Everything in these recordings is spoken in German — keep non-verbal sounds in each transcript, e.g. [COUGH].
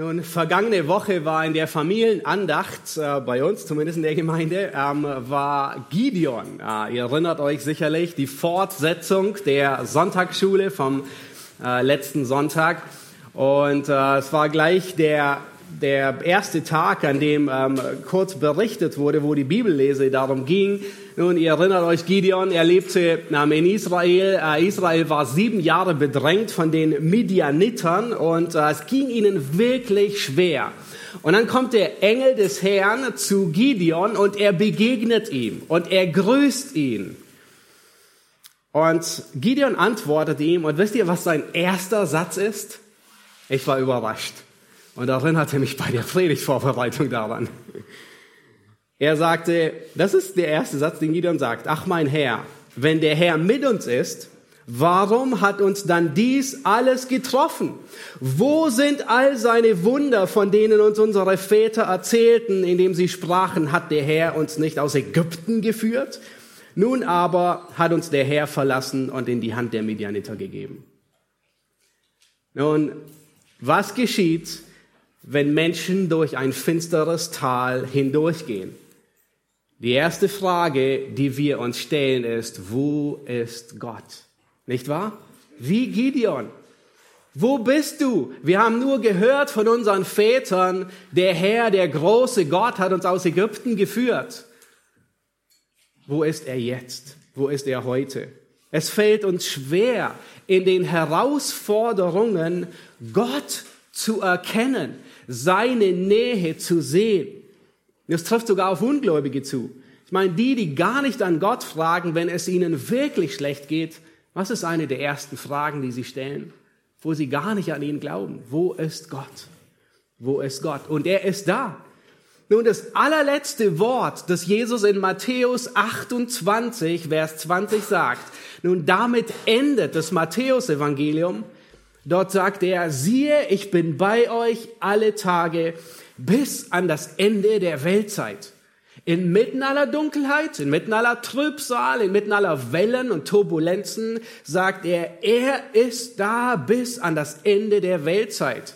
Nun, vergangene Woche war in der Familienandacht, äh, bei uns zumindest in der Gemeinde, ähm, war Gideon. Äh, ihr erinnert euch sicherlich, die Fortsetzung der Sonntagsschule vom äh, letzten Sonntag. Und äh, es war gleich der, der erste Tag, an dem ähm, kurz berichtet wurde, wo die Bibellese darum ging, nun, ihr erinnert euch, Gideon, er lebte in Israel. Äh, Israel war sieben Jahre bedrängt von den Midianitern und äh, es ging ihnen wirklich schwer. Und dann kommt der Engel des Herrn zu Gideon und er begegnet ihm und er grüßt ihn. Und Gideon antwortet ihm und wisst ihr, was sein erster Satz ist? Ich war überrascht und erinnerte mich bei der Predigtvorbereitung daran. Er sagte, das ist der erste Satz, den Gideon sagt, ach mein Herr, wenn der Herr mit uns ist, warum hat uns dann dies alles getroffen? Wo sind all seine Wunder, von denen uns unsere Väter erzählten, indem sie sprachen, hat der Herr uns nicht aus Ägypten geführt? Nun aber hat uns der Herr verlassen und in die Hand der Midianiter gegeben. Nun, was geschieht, wenn Menschen durch ein finsteres Tal hindurchgehen? Die erste Frage, die wir uns stellen, ist, wo ist Gott? Nicht wahr? Wie Gideon. Wo bist du? Wir haben nur gehört von unseren Vätern, der Herr, der große Gott hat uns aus Ägypten geführt. Wo ist er jetzt? Wo ist er heute? Es fällt uns schwer, in den Herausforderungen Gott zu erkennen, seine Nähe zu sehen. Das trifft sogar auf Ungläubige zu. Ich meine, die, die gar nicht an Gott fragen, wenn es ihnen wirklich schlecht geht, was ist eine der ersten Fragen, die sie stellen? Wo sie gar nicht an ihn glauben. Wo ist Gott? Wo ist Gott? Und er ist da. Nun, das allerletzte Wort, das Jesus in Matthäus 28, Vers 20 sagt, nun damit endet das Matthäus-Evangelium. Dort sagt er, siehe, ich bin bei euch alle Tage bis an das Ende der Weltzeit. Inmitten aller Dunkelheit, inmitten aller Trübsal, inmitten aller Wellen und Turbulenzen sagt er, er ist da bis an das Ende der Weltzeit.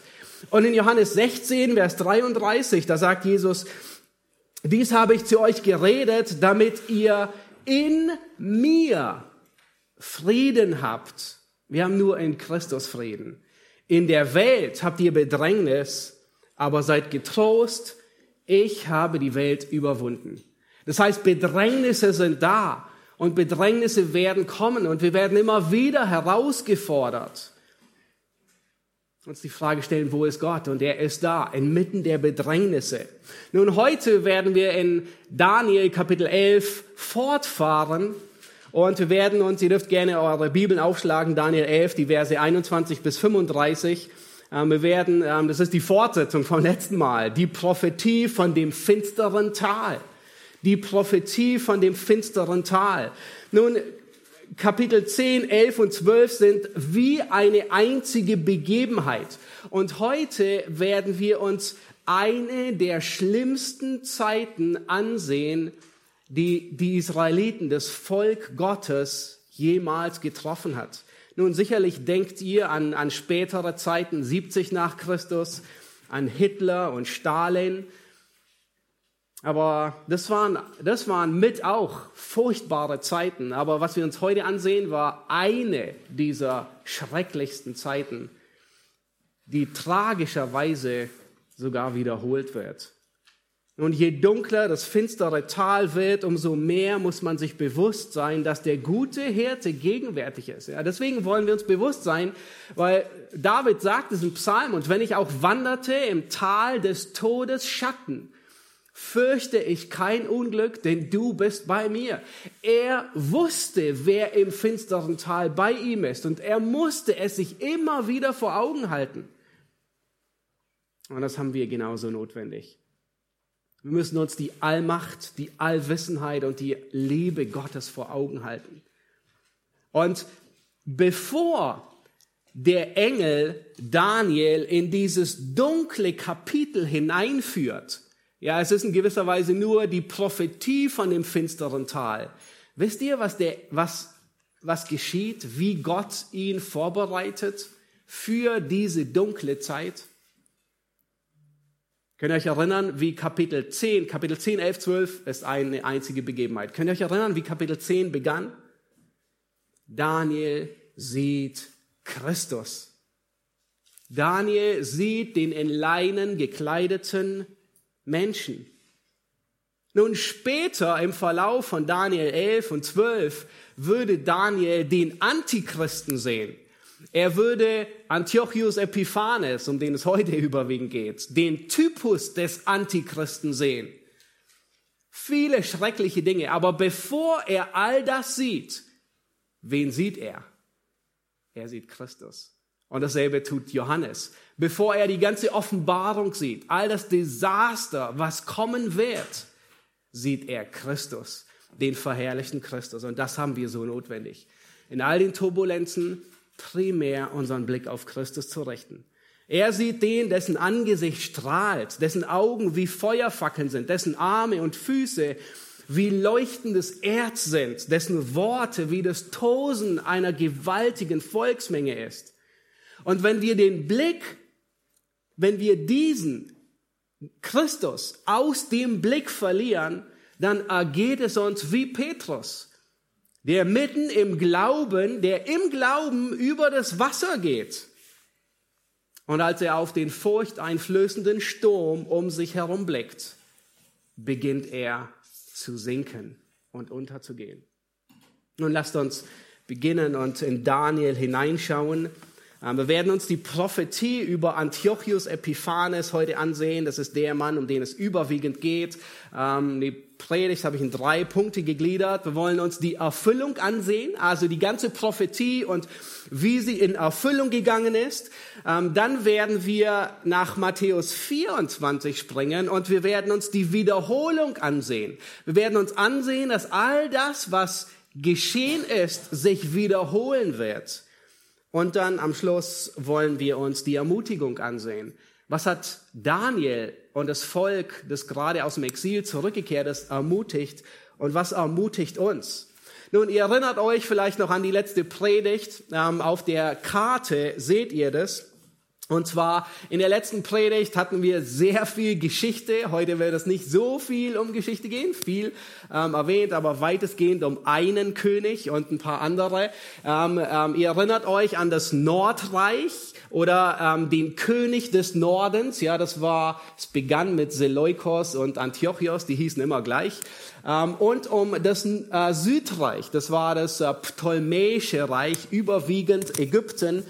Und in Johannes 16, Vers 33, da sagt Jesus, dies habe ich zu euch geredet, damit ihr in mir Frieden habt. Wir haben nur in Christus Frieden. In der Welt habt ihr Bedrängnis, aber seid getrost, ich habe die Welt überwunden. Das heißt, Bedrängnisse sind da und Bedrängnisse werden kommen und wir werden immer wieder herausgefordert. Uns die Frage stellen, wo ist Gott? Und er ist da, inmitten der Bedrängnisse. Nun, heute werden wir in Daniel Kapitel 11 fortfahren und wir werden uns, ihr dürft gerne eure Bibeln aufschlagen, Daniel 11, die Verse 21 bis 35. Ähm, wir werden, ähm, das ist die Fortsetzung vom letzten Mal, die Prophetie von dem finsteren Tal. Die Prophetie von dem finsteren Tal. Nun, Kapitel 10, 11 und 12 sind wie eine einzige Begebenheit. Und heute werden wir uns eine der schlimmsten Zeiten ansehen, die die Israeliten, das Volk Gottes, jemals getroffen hat. Nun, sicherlich denkt ihr an, an spätere Zeiten, 70 nach Christus, an Hitler und Stalin. Aber das waren, das waren mit auch furchtbare Zeiten. Aber was wir uns heute ansehen, war eine dieser schrecklichsten Zeiten, die tragischerweise sogar wiederholt wird. Und je dunkler das finstere Tal wird, umso mehr muss man sich bewusst sein, dass der gute Hirte gegenwärtig ist. Ja, deswegen wollen wir uns bewusst sein, weil David sagt es im Psalm, und wenn ich auch wanderte im Tal des Todes Schatten, fürchte ich kein Unglück, denn du bist bei mir. Er wusste, wer im finsteren Tal bei ihm ist, und er musste es sich immer wieder vor Augen halten. Und das haben wir genauso notwendig. Wir müssen uns die Allmacht, die Allwissenheit und die Liebe Gottes vor Augen halten. Und bevor der Engel Daniel in dieses dunkle Kapitel hineinführt, ja, es ist in gewisser Weise nur die Prophetie von dem finsteren Tal. Wisst ihr, was der, was, was geschieht, wie Gott ihn vorbereitet für diese dunkle Zeit? Könnt ihr euch erinnern, wie Kapitel 10, Kapitel 10, 11, 12 ist eine einzige Begebenheit. Könnt ihr euch erinnern, wie Kapitel 10 begann? Daniel sieht Christus. Daniel sieht den in Leinen gekleideten Menschen. Nun später im Verlauf von Daniel 11 und 12 würde Daniel den Antichristen sehen. Er würde Antiochus Epiphanes, um den es heute überwiegend geht, den Typus des Antichristen sehen. Viele schreckliche Dinge. Aber bevor er all das sieht, wen sieht er? Er sieht Christus. Und dasselbe tut Johannes. Bevor er die ganze Offenbarung sieht, all das Desaster, was kommen wird, sieht er Christus, den verherrlichten Christus. Und das haben wir so notwendig. In all den Turbulenzen primär unseren Blick auf Christus zu richten. Er sieht den, dessen Angesicht strahlt, dessen Augen wie Feuerfackeln sind, dessen Arme und Füße wie leuchtendes Erz sind, dessen Worte wie das Tosen einer gewaltigen Volksmenge ist. Und wenn wir den Blick, wenn wir diesen Christus aus dem Blick verlieren, dann ergeht es uns wie Petrus der mitten im Glauben, der im Glauben über das Wasser geht. Und als er auf den furchteinflößenden Sturm um sich herum blickt, beginnt er zu sinken und unterzugehen. Nun lasst uns beginnen und in Daniel hineinschauen. Ähm, wir werden uns die Prophetie über Antiochus Epiphanes heute ansehen. Das ist der Mann, um den es überwiegend geht. Ähm, die Predigt habe ich in drei Punkte gegliedert. Wir wollen uns die Erfüllung ansehen, also die ganze Prophetie und wie sie in Erfüllung gegangen ist. Ähm, dann werden wir nach Matthäus 24 springen und wir werden uns die Wiederholung ansehen. Wir werden uns ansehen, dass all das, was geschehen ist, sich wiederholen wird. Und dann am Schluss wollen wir uns die Ermutigung ansehen. Was hat Daniel und das Volk, das gerade aus dem Exil zurückgekehrt ist, ermutigt und was ermutigt uns? Nun, ihr erinnert euch vielleicht noch an die letzte Predigt. Ähm, auf der Karte seht ihr das. Und zwar in der letzten Predigt hatten wir sehr viel Geschichte. Heute wird es nicht so viel um Geschichte gehen, viel ähm, erwähnt, aber weitestgehend um einen König und ein paar andere. Ähm, ähm, ihr erinnert euch an das Nordreich oder ähm, den König des Nordens. Ja, das war, es begann mit Seleukos und Antiochos, die hießen immer gleich. Ähm, und um das äh, Südreich, das war das äh, Ptolemäische Reich, überwiegend Ägypten.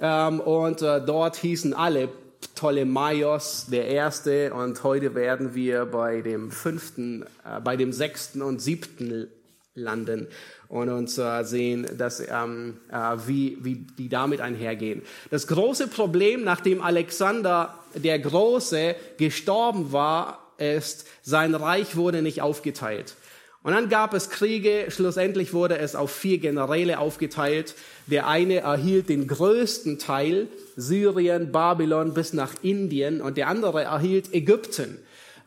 Ähm, und äh, dort hießen alle Ptolemaios der Erste und heute werden wir bei dem fünften, äh, bei dem sechsten und siebten landen und uns äh, sehen, dass, ähm, äh, wie, wie die damit einhergehen. Das große Problem, nachdem Alexander der Große gestorben war, ist, sein Reich wurde nicht aufgeteilt. Und dann gab es Kriege, schlussendlich wurde es auf vier Generäle aufgeteilt. Der eine erhielt den größten Teil, Syrien, Babylon bis nach Indien, und der andere erhielt Ägypten.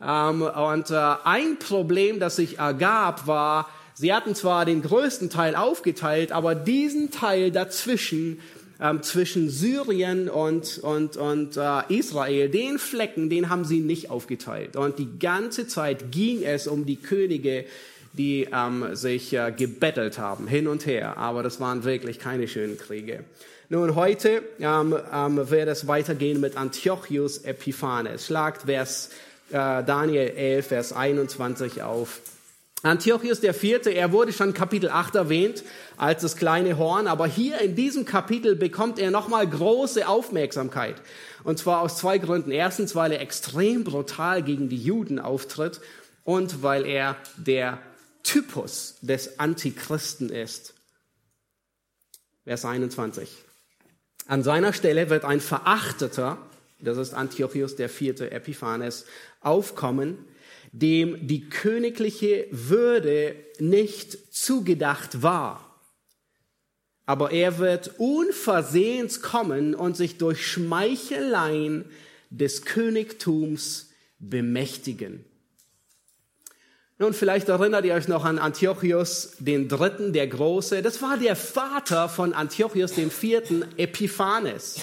Ähm, und äh, ein Problem, das sich ergab, war, Sie hatten zwar den größten Teil aufgeteilt, aber diesen Teil dazwischen, ähm, zwischen Syrien und, und, und äh, Israel, den Flecken, den haben sie nicht aufgeteilt. Und die ganze Zeit ging es um die Könige, die ähm, sich äh, gebettelt haben, hin und her. Aber das waren wirklich keine schönen Kriege. Nun, heute ähm, ähm, wird es weitergehen mit Antiochus Epiphanes. Schlagt Vers, äh, Daniel 11, Vers 21 auf. Antiochus der Vierte, er wurde schon Kapitel 8 erwähnt als das kleine Horn, aber hier in diesem Kapitel bekommt er nochmal große Aufmerksamkeit. Und zwar aus zwei Gründen. Erstens, weil er extrem brutal gegen die Juden auftritt und weil er der Typus des Antichristen ist. Vers 21. An seiner Stelle wird ein Verachteter, das ist Antiochus der Vierte Epiphanes, aufkommen, dem die königliche Würde nicht zugedacht war. Aber er wird unversehens kommen und sich durch Schmeicheleien des Königtums bemächtigen. Nun, vielleicht erinnert ihr euch noch an Antiochus den Dritten, der Große. Das war der Vater von Antiochus dem Vierten, Epiphanes.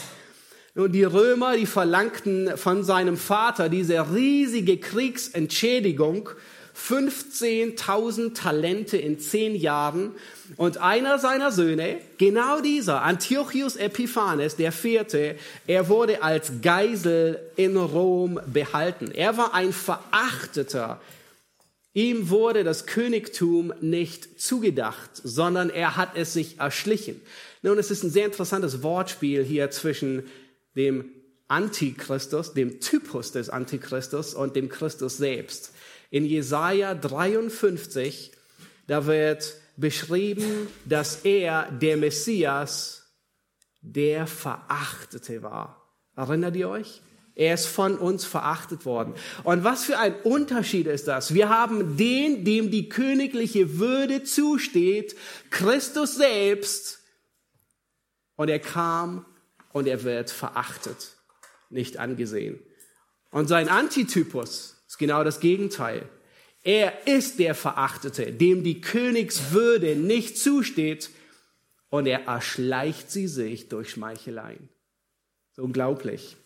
Und die Römer, die verlangten von seinem Vater diese riesige Kriegsentschädigung 15.000 Talente in zehn Jahren. Und einer seiner Söhne, genau dieser, Antiochus Epiphanes, der vierte, er wurde als Geisel in Rom behalten. Er war ein verachteter. Ihm wurde das Königtum nicht zugedacht, sondern er hat es sich erschlichen. Nun, es ist ein sehr interessantes Wortspiel hier zwischen dem Antichristus, dem Typus des Antichristus und dem Christus selbst in Jesaja 53, da wird beschrieben, dass er, der Messias, der Verachtete war. Erinnert ihr euch? Er ist von uns verachtet worden. Und was für ein Unterschied ist das? Wir haben den, dem die königliche Würde zusteht, Christus selbst, und er kam und er wird verachtet, nicht angesehen. Und sein Antitypus, ist genau das Gegenteil. Er ist der Verachtete, dem die Königswürde nicht zusteht und er erschleicht sie sich durch Schmeicheleien. Unglaublich.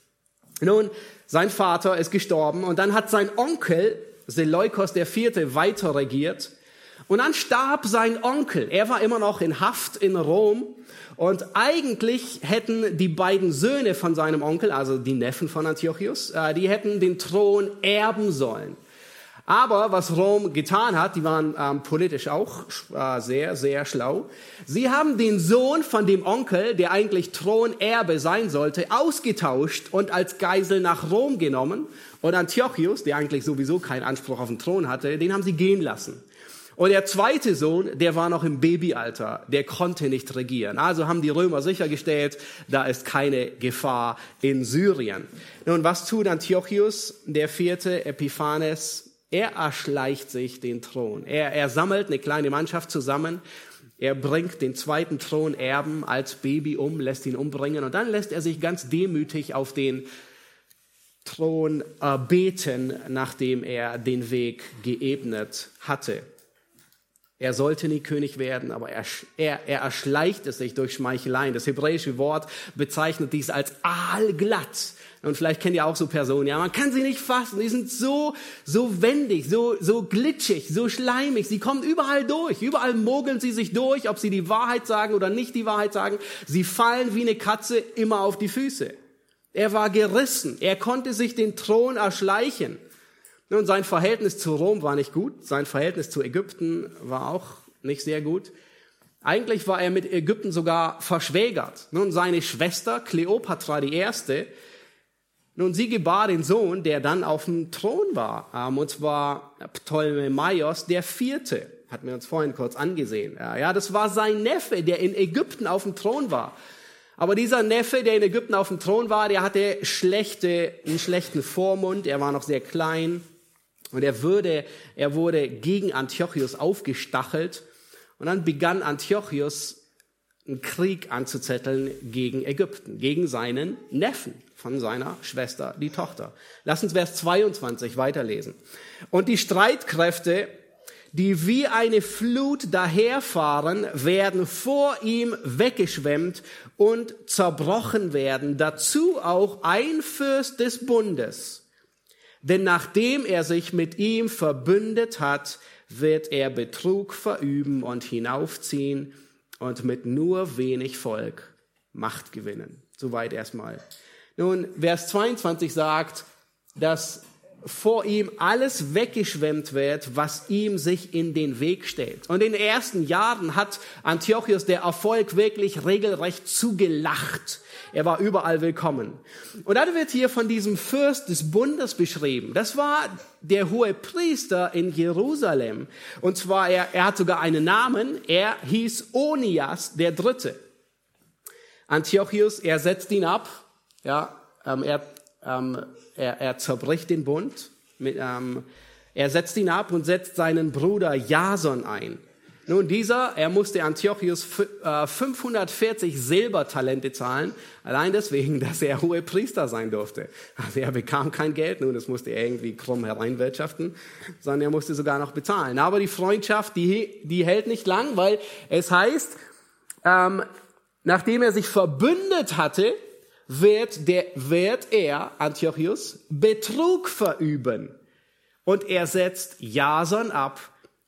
Nun, sein Vater ist gestorben und dann hat sein Onkel Seleukos IV. weiter regiert und dann starb sein Onkel. Er war immer noch in Haft in Rom und eigentlich hätten die beiden Söhne von seinem Onkel, also die Neffen von Antiochus, äh, die hätten den Thron erben sollen. Aber was Rom getan hat, die waren ähm, politisch auch äh, sehr, sehr schlau. Sie haben den Sohn von dem Onkel, der eigentlich Thronerbe sein sollte, ausgetauscht und als Geisel nach Rom genommen. Und Antiochus, der eigentlich sowieso keinen Anspruch auf den Thron hatte, den haben sie gehen lassen. Und der zweite Sohn, der war noch im Babyalter, der konnte nicht regieren. Also haben die Römer sichergestellt, da ist keine Gefahr in Syrien. Nun, was tut Antiochus, der vierte Epiphanes? Er erschleicht sich den Thron. Er, er sammelt eine kleine Mannschaft zusammen. Er bringt den zweiten Thronerben als Baby um, lässt ihn umbringen und dann lässt er sich ganz demütig auf den Thron beten, nachdem er den Weg geebnet hatte. Er sollte nie König werden, aber er, er, er erschleicht es sich durch Schmeicheleien. Das hebräische Wort bezeichnet dies als aalglatt. Und vielleicht kennt ihr auch so Personen, ja, man kann sie nicht fassen. Die sind so, so wendig, so, so glitschig, so schleimig. Sie kommen überall durch. Überall mogeln sie sich durch, ob sie die Wahrheit sagen oder nicht die Wahrheit sagen. Sie fallen wie eine Katze immer auf die Füße. Er war gerissen. Er konnte sich den Thron erschleichen. Nun, sein Verhältnis zu Rom war nicht gut, sein Verhältnis zu Ägypten war auch nicht sehr gut. Eigentlich war er mit Ägypten sogar verschwägert. Nun, seine Schwester Kleopatra die Erste, nun, sie gebar den Sohn, der dann auf dem Thron war, ähm, und zwar Ptolemaios der Vierte, hatten wir uns vorhin kurz angesehen. Ja, das war sein Neffe, der in Ägypten auf dem Thron war. Aber dieser Neffe, der in Ägypten auf dem Thron war, der hatte schlechte, einen schlechten Vormund, er war noch sehr klein, und er, würde, er wurde gegen Antiochus aufgestachelt. Und dann begann Antiochus einen Krieg anzuzetteln gegen Ägypten, gegen seinen Neffen von seiner Schwester, die Tochter. Lass uns Vers 22 weiterlesen. Und die Streitkräfte, die wie eine Flut daherfahren, werden vor ihm weggeschwemmt und zerbrochen werden. Dazu auch ein Fürst des Bundes denn nachdem er sich mit ihm verbündet hat, wird er Betrug verüben und hinaufziehen und mit nur wenig Volk Macht gewinnen. Soweit erstmal. Nun, Vers 22 sagt, dass vor ihm alles weggeschwemmt wird, was ihm sich in den Weg stellt. Und in den ersten Jahren hat Antiochus der Erfolg wirklich regelrecht zugelacht. Er war überall willkommen. Und dann wird hier von diesem Fürst des Bundes beschrieben. Das war der hohe Priester in Jerusalem. Und zwar, er, er hat sogar einen Namen. Er hieß Onias der Dritte. Antiochus, er setzt ihn ab. Ja, ähm, er, ähm, er, er zerbricht den Bund. Mit, ähm, er setzt ihn ab und setzt seinen Bruder Jason ein. Nun, dieser, er musste Antiochus 540 äh, Silbertalente zahlen, allein deswegen, [LAUGHS] dass er hohe Priester sein durfte. Also er bekam kein Geld, nun, das musste er irgendwie krumm hereinwirtschaften, sondern er musste sogar noch bezahlen. Aber die Freundschaft, die, die hält nicht lang, weil es heißt, ähm, nachdem er sich verbündet hatte, wird, der, wird er, Antiochus, Betrug verüben. Und er setzt Jason ab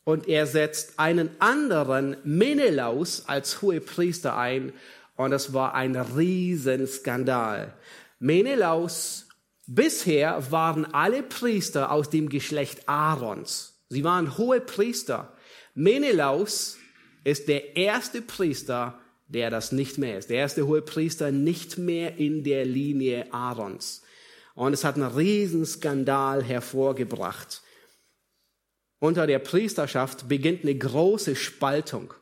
und er setzt einen anderen Menelaus als Hohepriester ein. Und das war ein Riesenskandal. Menelaus, bisher waren alle Priester aus dem Geschlecht Aarons. Sie waren hohe Priester. Menelaus ist der erste Priester, der das nicht mehr ist. Der erste hohe Priester nicht mehr in der Linie Aarons. Und es hat einen Riesenskandal hervorgebracht. Unter der Priesterschaft beginnt eine große Spaltung.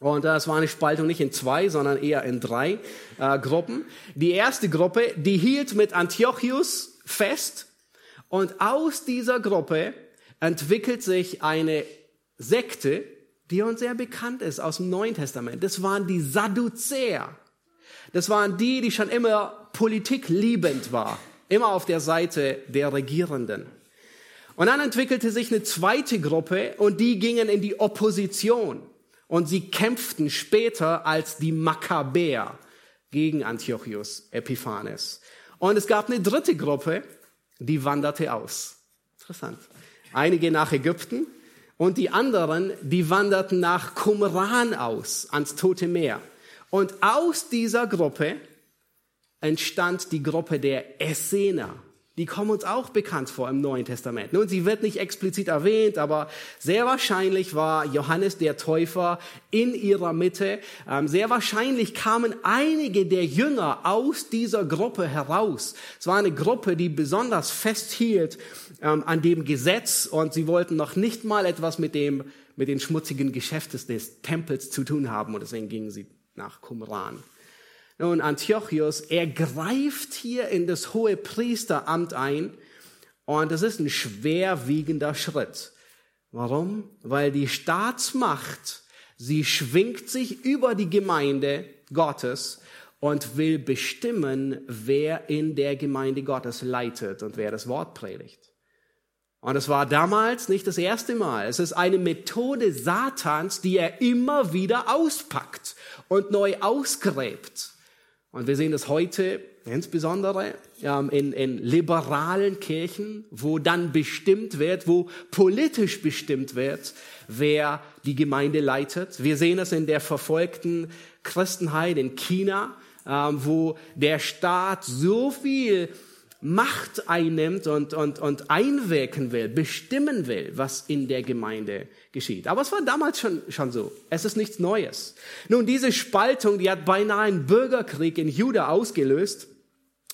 Und das war eine Spaltung nicht in zwei, sondern eher in drei äh, Gruppen. Die erste Gruppe, die hielt mit Antiochus fest. Und aus dieser Gruppe entwickelt sich eine Sekte, die uns sehr bekannt ist aus dem Neuen Testament. Das waren die Sadduzäer. Das waren die, die schon immer politikliebend war, immer auf der Seite der Regierenden. Und dann entwickelte sich eine zweite Gruppe und die gingen in die Opposition und sie kämpften später als die Makkabäer gegen Antiochus Epiphanes. Und es gab eine dritte Gruppe, die wanderte aus. Interessant. Einige nach Ägypten, und die anderen, die wanderten nach Qumran aus, ans Tote Meer. Und aus dieser Gruppe entstand die Gruppe der Essener. Die kommen uns auch bekannt vor im Neuen Testament. Nun, sie wird nicht explizit erwähnt, aber sehr wahrscheinlich war Johannes der Täufer in ihrer Mitte. Ähm, sehr wahrscheinlich kamen einige der Jünger aus dieser Gruppe heraus. Es war eine Gruppe, die besonders festhielt ähm, an dem Gesetz und sie wollten noch nicht mal etwas mit dem, mit den schmutzigen Geschäften des Tempels zu tun haben und deswegen gingen sie nach Qumran. Nun, Antiochus, er greift hier in das hohe Priesteramt ein und das ist ein schwerwiegender Schritt. Warum? Weil die Staatsmacht, sie schwingt sich über die Gemeinde Gottes und will bestimmen, wer in der Gemeinde Gottes leitet und wer das Wort predigt. Und es war damals nicht das erste Mal. Es ist eine Methode Satans, die er immer wieder auspackt und neu ausgräbt. Und wir sehen das heute insbesondere in, in liberalen Kirchen, wo dann bestimmt wird, wo politisch bestimmt wird, wer die Gemeinde leitet. Wir sehen es in der verfolgten Christenheit in China, ähm, wo der Staat so viel Macht einnimmt und, und, und einwirken will, bestimmen will, was in der Gemeinde geschieht. Aber es war damals schon, schon so. Es ist nichts Neues. Nun, diese Spaltung, die hat beinahe einen Bürgerkrieg in Juda ausgelöst.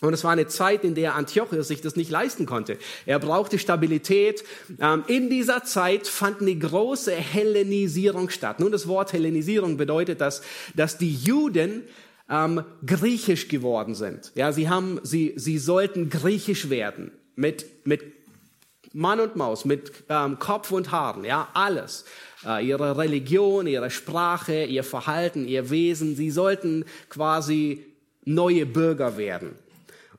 Und es war eine Zeit, in der Antiochus sich das nicht leisten konnte. Er brauchte Stabilität. Ähm, in dieser Zeit fand eine große Hellenisierung statt. Nun, das Wort Hellenisierung bedeutet, dass, dass die Juden ähm, griechisch geworden sind. Ja, sie haben, sie, sie sollten griechisch werden mit mit Mann und Maus, mit ähm, Kopf und Haaren, ja, alles. Äh, ihre Religion, ihre Sprache, ihr Verhalten, ihr Wesen, sie sollten quasi neue Bürger werden.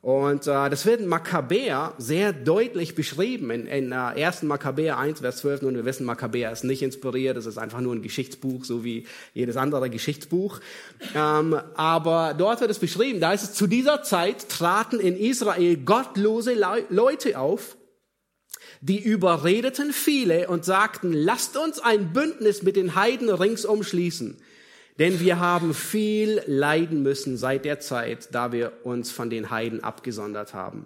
Und äh, das wird in Makkabäer sehr deutlich beschrieben. In, in äh, 1. Makkabäer 1, Vers 12, und wir wissen, Makkabäer ist nicht inspiriert, es ist einfach nur ein Geschichtsbuch, so wie jedes andere Geschichtsbuch. Ähm, aber dort wird es beschrieben, da ist es, zu dieser Zeit traten in Israel gottlose Le Leute auf, die überredeten viele und sagten, lasst uns ein Bündnis mit den Heiden ringsum schließen. Denn wir haben viel leiden müssen seit der Zeit, da wir uns von den Heiden abgesondert haben.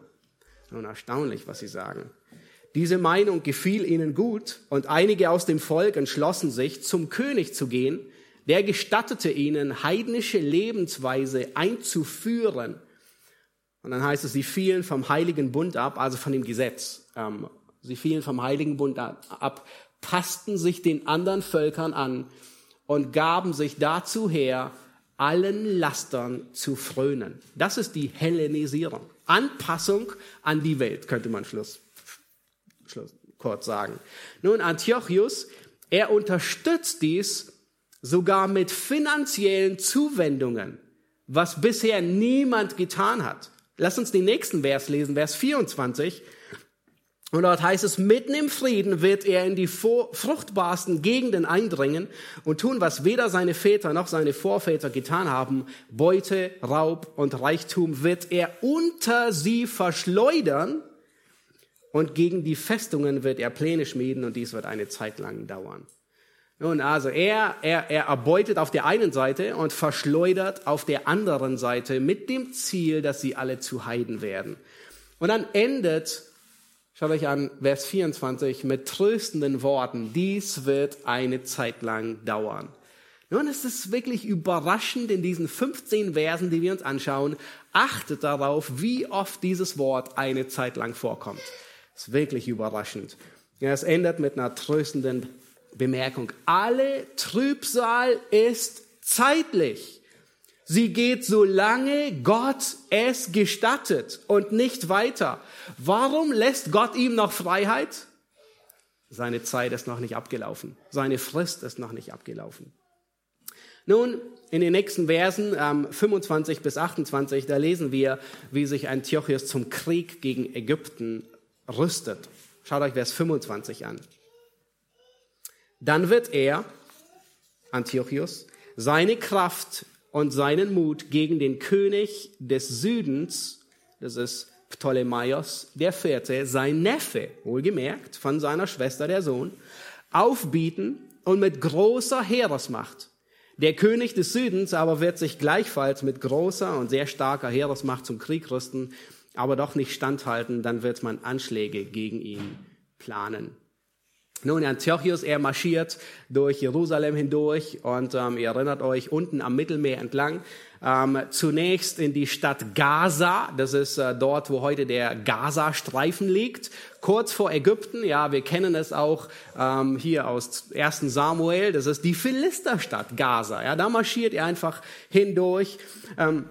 Nun erstaunlich, was sie sagen. Diese Meinung gefiel ihnen gut und einige aus dem Volk entschlossen sich, zum König zu gehen. Der gestattete ihnen, heidnische Lebensweise einzuführen. Und dann heißt es, sie fielen vom Heiligen Bund ab, also von dem Gesetz. Ähm, sie fielen vom Heiligen Bund ab, passten sich den anderen Völkern an und gaben sich dazu her, allen Lastern zu frönen. Das ist die Hellenisierung. Anpassung an die Welt, könnte man Schluss, Schluss kurz sagen. Nun, Antiochus, er unterstützt dies sogar mit finanziellen Zuwendungen, was bisher niemand getan hat. Lass uns den nächsten Vers lesen, Vers 24. Und dort heißt es, mitten im Frieden wird er in die fruchtbarsten Gegenden eindringen und tun, was weder seine Väter noch seine Vorväter getan haben. Beute, Raub und Reichtum wird er unter sie verschleudern und gegen die Festungen wird er Pläne schmieden und dies wird eine Zeit lang dauern. Nun, also er, er, er erbeutet auf der einen Seite und verschleudert auf der anderen Seite mit dem Ziel, dass sie alle zu Heiden werden. Und dann endet Schaut euch an, Vers 24 mit tröstenden Worten. Dies wird eine Zeit lang dauern. Nun, es ist wirklich überraschend in diesen 15 Versen, die wir uns anschauen. Achtet darauf, wie oft dieses Wort eine Zeit lang vorkommt. Es ist wirklich überraschend. Ja, es endet mit einer tröstenden Bemerkung. Alle Trübsal ist zeitlich. Sie geht, solange Gott es gestattet und nicht weiter. Warum lässt Gott ihm noch Freiheit? Seine Zeit ist noch nicht abgelaufen. Seine Frist ist noch nicht abgelaufen. Nun, in den nächsten Versen, ähm, 25 bis 28, da lesen wir, wie sich Antiochus zum Krieg gegen Ägypten rüstet. Schaut euch Vers 25 an. Dann wird er, Antiochus, seine Kraft und seinen Mut gegen den König des Südens, das ist Ptolemaios der Vierte, sein Neffe, wohlgemerkt, von seiner Schwester der Sohn, aufbieten und mit großer Heeresmacht. Der König des Südens aber wird sich gleichfalls mit großer und sehr starker Heeresmacht zum Krieg rüsten, aber doch nicht standhalten, dann wird man Anschläge gegen ihn planen. Nun, Antiochus, er marschiert durch Jerusalem hindurch und ähm, ihr erinnert euch unten am Mittelmeer entlang. Ähm, zunächst in die Stadt Gaza, das ist äh, dort, wo heute der Gaza-Streifen liegt, kurz vor Ägypten. Ja, wir kennen es auch ähm, hier aus 1. Samuel, das ist die Philisterstadt Gaza. Ja, da marschiert er einfach hindurch. Ähm,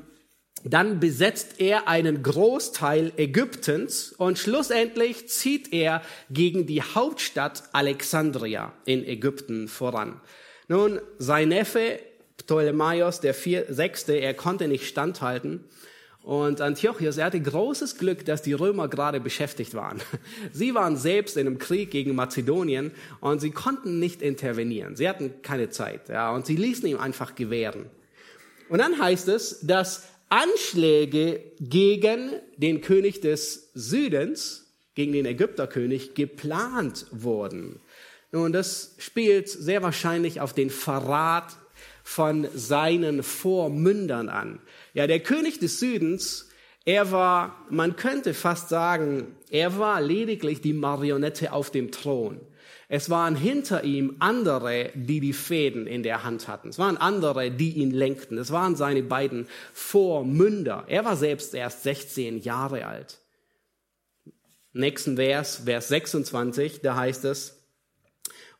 dann besetzt er einen Großteil Ägyptens und schlussendlich zieht er gegen die Hauptstadt Alexandria in Ägypten voran. Nun, sein Neffe Ptolemaios, der vier, sechste, er konnte nicht standhalten. Und Antiochus, er hatte großes Glück, dass die Römer gerade beschäftigt waren. [LAUGHS] Sie waren selbst in einem Krieg gegen Mazedonien und sie konnten nicht intervenieren. Sie hatten keine Zeit, ja, und sie ließen ihm einfach gewähren. Und dann heißt es, dass Anschläge gegen den König des Südens, gegen den Ägypterkönig, geplant wurden. Nun, das spielt sehr wahrscheinlich auf den Verrat von seinen Vormündern an. Ja, der König des Südens, er war, man könnte fast sagen, er war lediglich die Marionette auf dem Thron. Es waren hinter ihm andere, die die Fäden in der Hand hatten. Es waren andere, die ihn lenkten. Es waren seine beiden Vormünder. Er war selbst erst 16 Jahre alt. Nächsten Vers, Vers 26, da heißt es,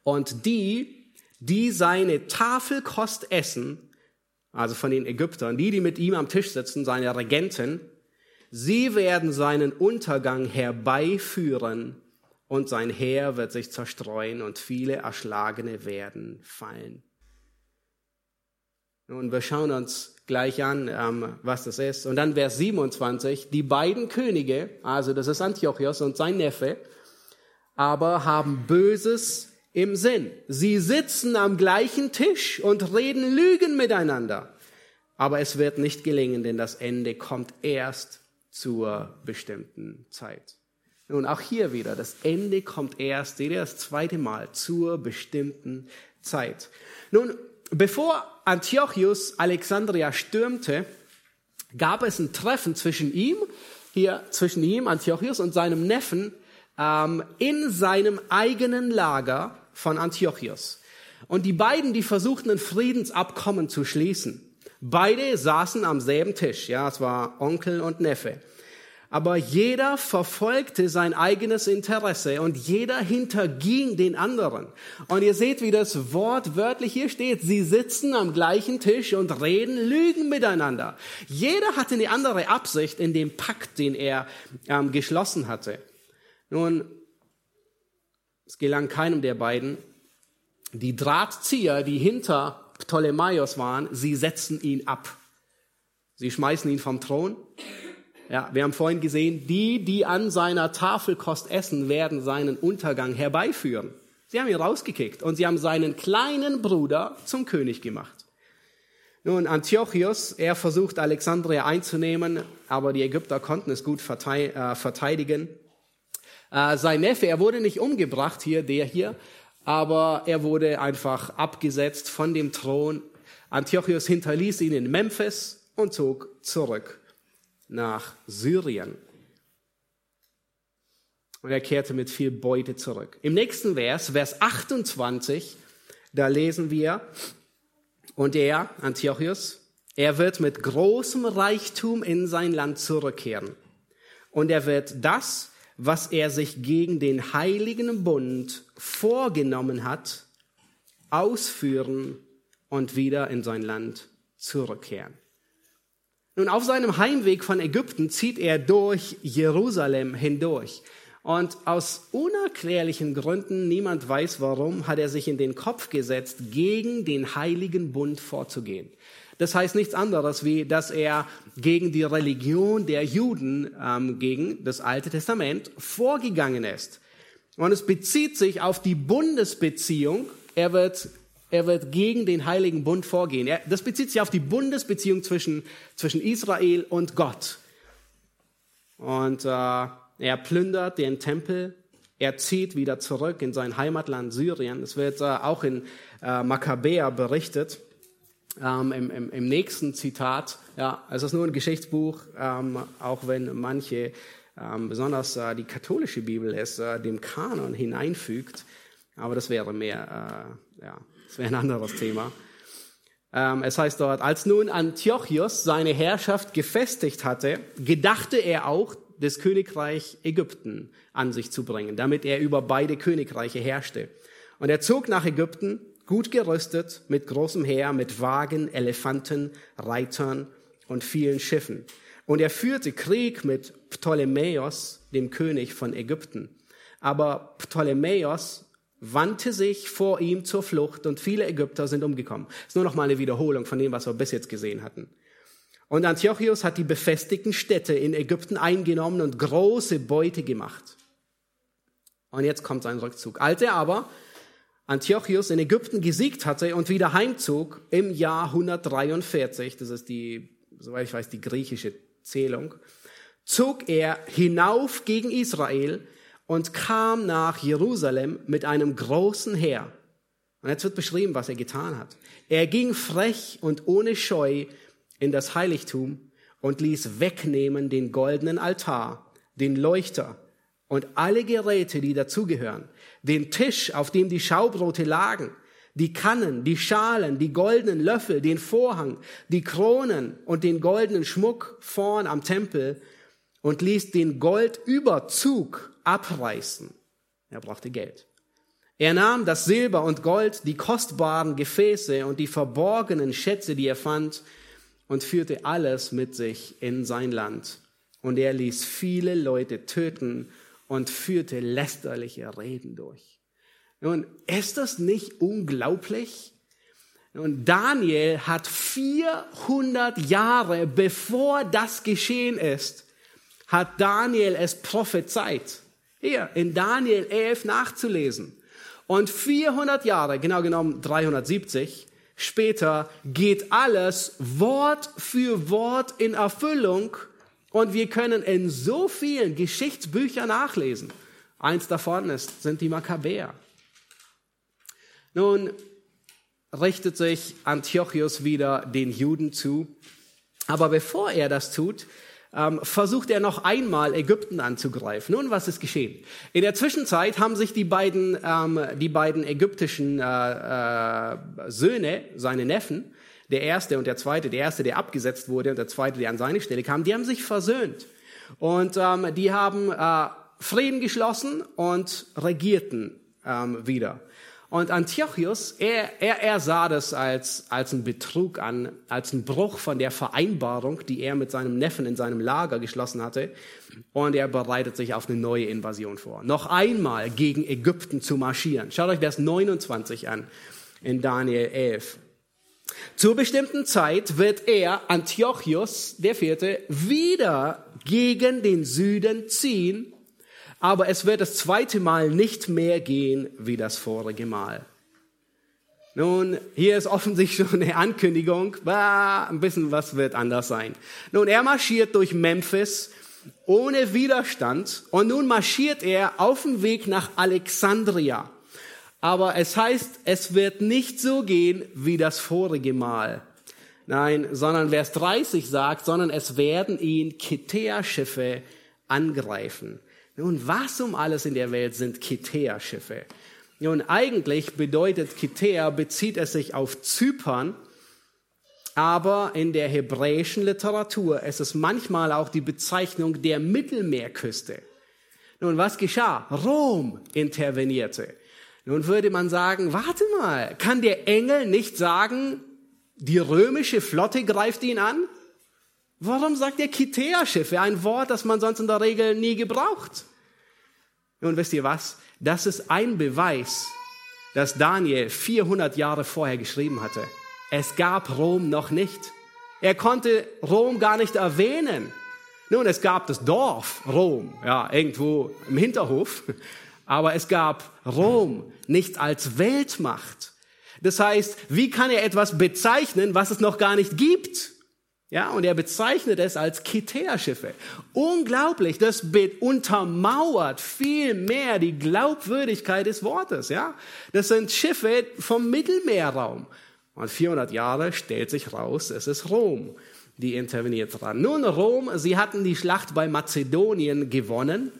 und die, die seine Tafelkost essen, also von den Ägyptern, die, die mit ihm am Tisch sitzen, seine Regenten, sie werden seinen Untergang herbeiführen und sein Heer wird sich zerstreuen und viele Erschlagene werden fallen. Nun, wir schauen uns gleich an, ähm, was das ist. Und dann Vers 27, die beiden Könige, also das ist Antiochos und sein Neffe, aber haben Böses im Sinn. Sie sitzen am gleichen Tisch und reden Lügen miteinander. Aber es wird nicht gelingen, denn das Ende kommt erst zur bestimmten Zeit. Nun, auch hier wieder, das Ende kommt erst, seht ihr, das zweite Mal zur bestimmten Zeit. Nun, bevor Antiochus Alexandria stürmte, gab es ein Treffen zwischen ihm, hier zwischen ihm, Antiochus, und seinem Neffen ähm, in seinem eigenen Lager von Antiochus. Und die beiden, die versuchten, ein Friedensabkommen zu schließen. Beide saßen am selben Tisch, ja, es war Onkel und Neffe aber jeder verfolgte sein eigenes Interesse und jeder hinterging den anderen. Und ihr seht, wie das Wort wörtlich hier steht. Sie sitzen am gleichen Tisch und reden Lügen miteinander. Jeder hatte eine andere Absicht in dem Pakt, den er ähm, geschlossen hatte. Nun, es gelang keinem der beiden. Die Drahtzieher, die hinter Ptolemaios waren, sie setzen ihn ab. Sie schmeißen ihn vom Thron Ja, wir haben vorhin gesehen, die, die an seiner Tafelkost essen, werden seinen Untergang herbeiführen. Sie haben ihn rausgekickt und sie haben seinen kleinen Bruder zum König gemacht. Nun, Antiochus, er versucht Alexandria einzunehmen, aber die Ägypter konnten es gut äh, verteidigen. Äh, sein Neffe, er wurde nicht umgebracht hier, der hier, aber er wurde einfach abgesetzt von dem Thron. Antiochus hinterließ ihn in Memphis und zog zurück nach Syrien. Und er kehrte mit viel Beute zurück. Im nächsten Vers, Vers 28, da lesen wir, und er, Antiochus, er wird mit großem Reichtum in sein Land zurückkehren. Und er wird das, was er sich gegen den heiligen Bund vorgenommen hat, ausführen und wieder in sein Land zurückkehren. Nun, auf seinem Heimweg von Ägypten zieht er durch Jerusalem hindurch. Und aus unerklärlichen Gründen, niemand weiß warum, hat er sich in den Kopf gesetzt, gegen den heiligen Bund vorzugehen. Das heißt nichts anderes, wie dass er gegen die Religion der Juden, ähm, gegen das Alte Testament vorgegangen ist. Und es bezieht sich auf die Bundesbeziehung. Er wird er wird gegen den heiligen Bund vorgehen. Er, das bezieht sich auf die Bundesbeziehung zwischen, zwischen Israel und Gott. Und äh, er plündert den Tempel, er zieht wieder zurück in sein Heimatland Syrien. Es wird äh, auch in äh, Makkabäer berichtet, ähm, im, im, im, nächsten Zitat. Ja, es ist nur ein Geschichtsbuch, ähm, auch wenn manche, ähm, besonders äh, die katholische Bibel, es äh, dem Kanon hineinfügt. Aber das wäre mehr, äh, ja, das wäre ein anderes Thema. Ähm, es heißt dort, als nun Antiochus seine Herrschaft gefestigt hatte, gedachte er auch, das Königreich Ägypten an sich zu bringen, damit er über beide Königreiche herrschte. Und er zog nach Ägypten, gut gerüstet, mit großem Heer, mit Wagen, Elefanten, Reitern und vielen Schiffen. Und er führte Krieg mit Ptolemäus, dem König von Ägypten. Aber Ptolemäus wandte sich vor ihm zur Flucht und viele Ägypter sind umgekommen. Das ist nur noch mal eine Wiederholung von dem, was wir bis jetzt gesehen hatten. Und Antiochus hat die befestigten Städte in Ägypten eingenommen und große Beute gemacht. Und jetzt kommt sein Rückzug. Als er aber Antiochus in Ägypten gesiegt hatte und wieder heimzog im Jahr 143, das ist die, soweit ich weiß, die griechische Zählung, zog er hinauf gegen Israel und kam nach Jerusalem mit einem großen Heer. Und jetzt wird beschrieben, was er getan hat. Er ging frech und ohne Scheu in das Heiligtum und ließ wegnehmen den goldenen Altar, den Leuchter und alle Geräte, die dazugehören, den Tisch, auf dem die Schaubrote lagen, die Kannen, die Schalen, die goldenen Löffel, den Vorhang, die Kronen und den goldenen Schmuck vorn am Tempel und ließ den Goldüberzug abreißen. Er brauchte Geld. Er nahm das Silber und Gold, die kostbaren Gefäße und die verborgenen Schätze, die er fand, und führte alles mit sich in sein Land. Und er ließ viele Leute töten und führte lästerliche Reden durch. Nun, ist das nicht unglaublich? Und Daniel hat 400 Jahre bevor das geschehen ist, hat Daniel es prophezeit. Hier in Daniel 11 nachzulesen. Und 400 Jahre, genau genommen 370, später geht alles Wort für Wort in Erfüllung und wir können in so vielen Geschichtsbüchern nachlesen. Eins davon ist, sind die Makkabäer. Nun richtet sich Antiochus wieder den Juden zu. Aber bevor er das tut, ähm, versucht er noch einmal Ägypten anzugreifen. Nun, was ist geschehen? In der Zwischenzeit haben sich die beiden, ähm, die beiden ägyptischen äh, äh, Söhne, seine Neffen, der erste und der zweite, der erste, der abgesetzt wurde und der zweite, der an seine Stelle kam, die haben sich versöhnt. Und ähm, die haben äh, Frieden geschlossen und regierten ähm, wieder. Und Antiochus, er, er, er sah das als, als einen Betrug an, als einen Bruch von der Vereinbarung, die er mit seinem Neffen in seinem Lager geschlossen hatte. Und er bereitet sich auf eine neue Invasion vor. Noch einmal gegen Ägypten zu marschieren. Schaut euch Vers 29 an in Daniel 11. Zur bestimmten Zeit wird er, Antiochus, der vierte, wieder gegen den Süden ziehen, aber es wird das zweite Mal nicht mehr gehen wie das vorige Mal. Nun, hier ist offensichtlich schon eine Ankündigung, bah, ein bisschen was wird anders sein. Nun, er marschiert durch Memphis ohne Widerstand und nun marschiert er auf dem Weg nach Alexandria. Aber es heißt, es wird nicht so gehen wie das vorige Mal. Nein, sondern Vers 30 sagt, sondern es werden ihn Kitea-Schiffe angreifen. Nun, was um alles in der Welt sind Kitea-Schiffe? Nun, eigentlich bedeutet Kitea, bezieht es sich auf Zypern, aber in der hebräischen Literatur ist es manchmal auch die Bezeichnung der Mittelmeerküste. Nun, was geschah? Rom intervenierte. Nun würde man sagen, warte mal, kann der Engel nicht sagen, die römische Flotte greift ihn an? Warum sagt er Kitea-Schiffe, ein Wort, das man sonst in der Regel nie gebraucht? Nun wisst ihr was? Das ist ein Beweis, dass Daniel 400 Jahre vorher geschrieben hatte. Es gab Rom noch nicht. Er konnte Rom gar nicht erwähnen. Nun, es gab das Dorf Rom, ja, irgendwo im Hinterhof. Aber es gab Rom nicht als Weltmacht. Das heißt, wie kann er etwas bezeichnen, was es noch gar nicht gibt? Ja, und er bezeichnet es als Kitea-Schiffe. Unglaublich, das untermauert viel mehr die Glaubwürdigkeit des Wortes, ja. Das sind Schiffe vom Mittelmeerraum. Und 400 Jahre stellt sich raus, es ist Rom, die interveniert dran. Nun, Rom, sie hatten die Schlacht bei Mazedonien gewonnen.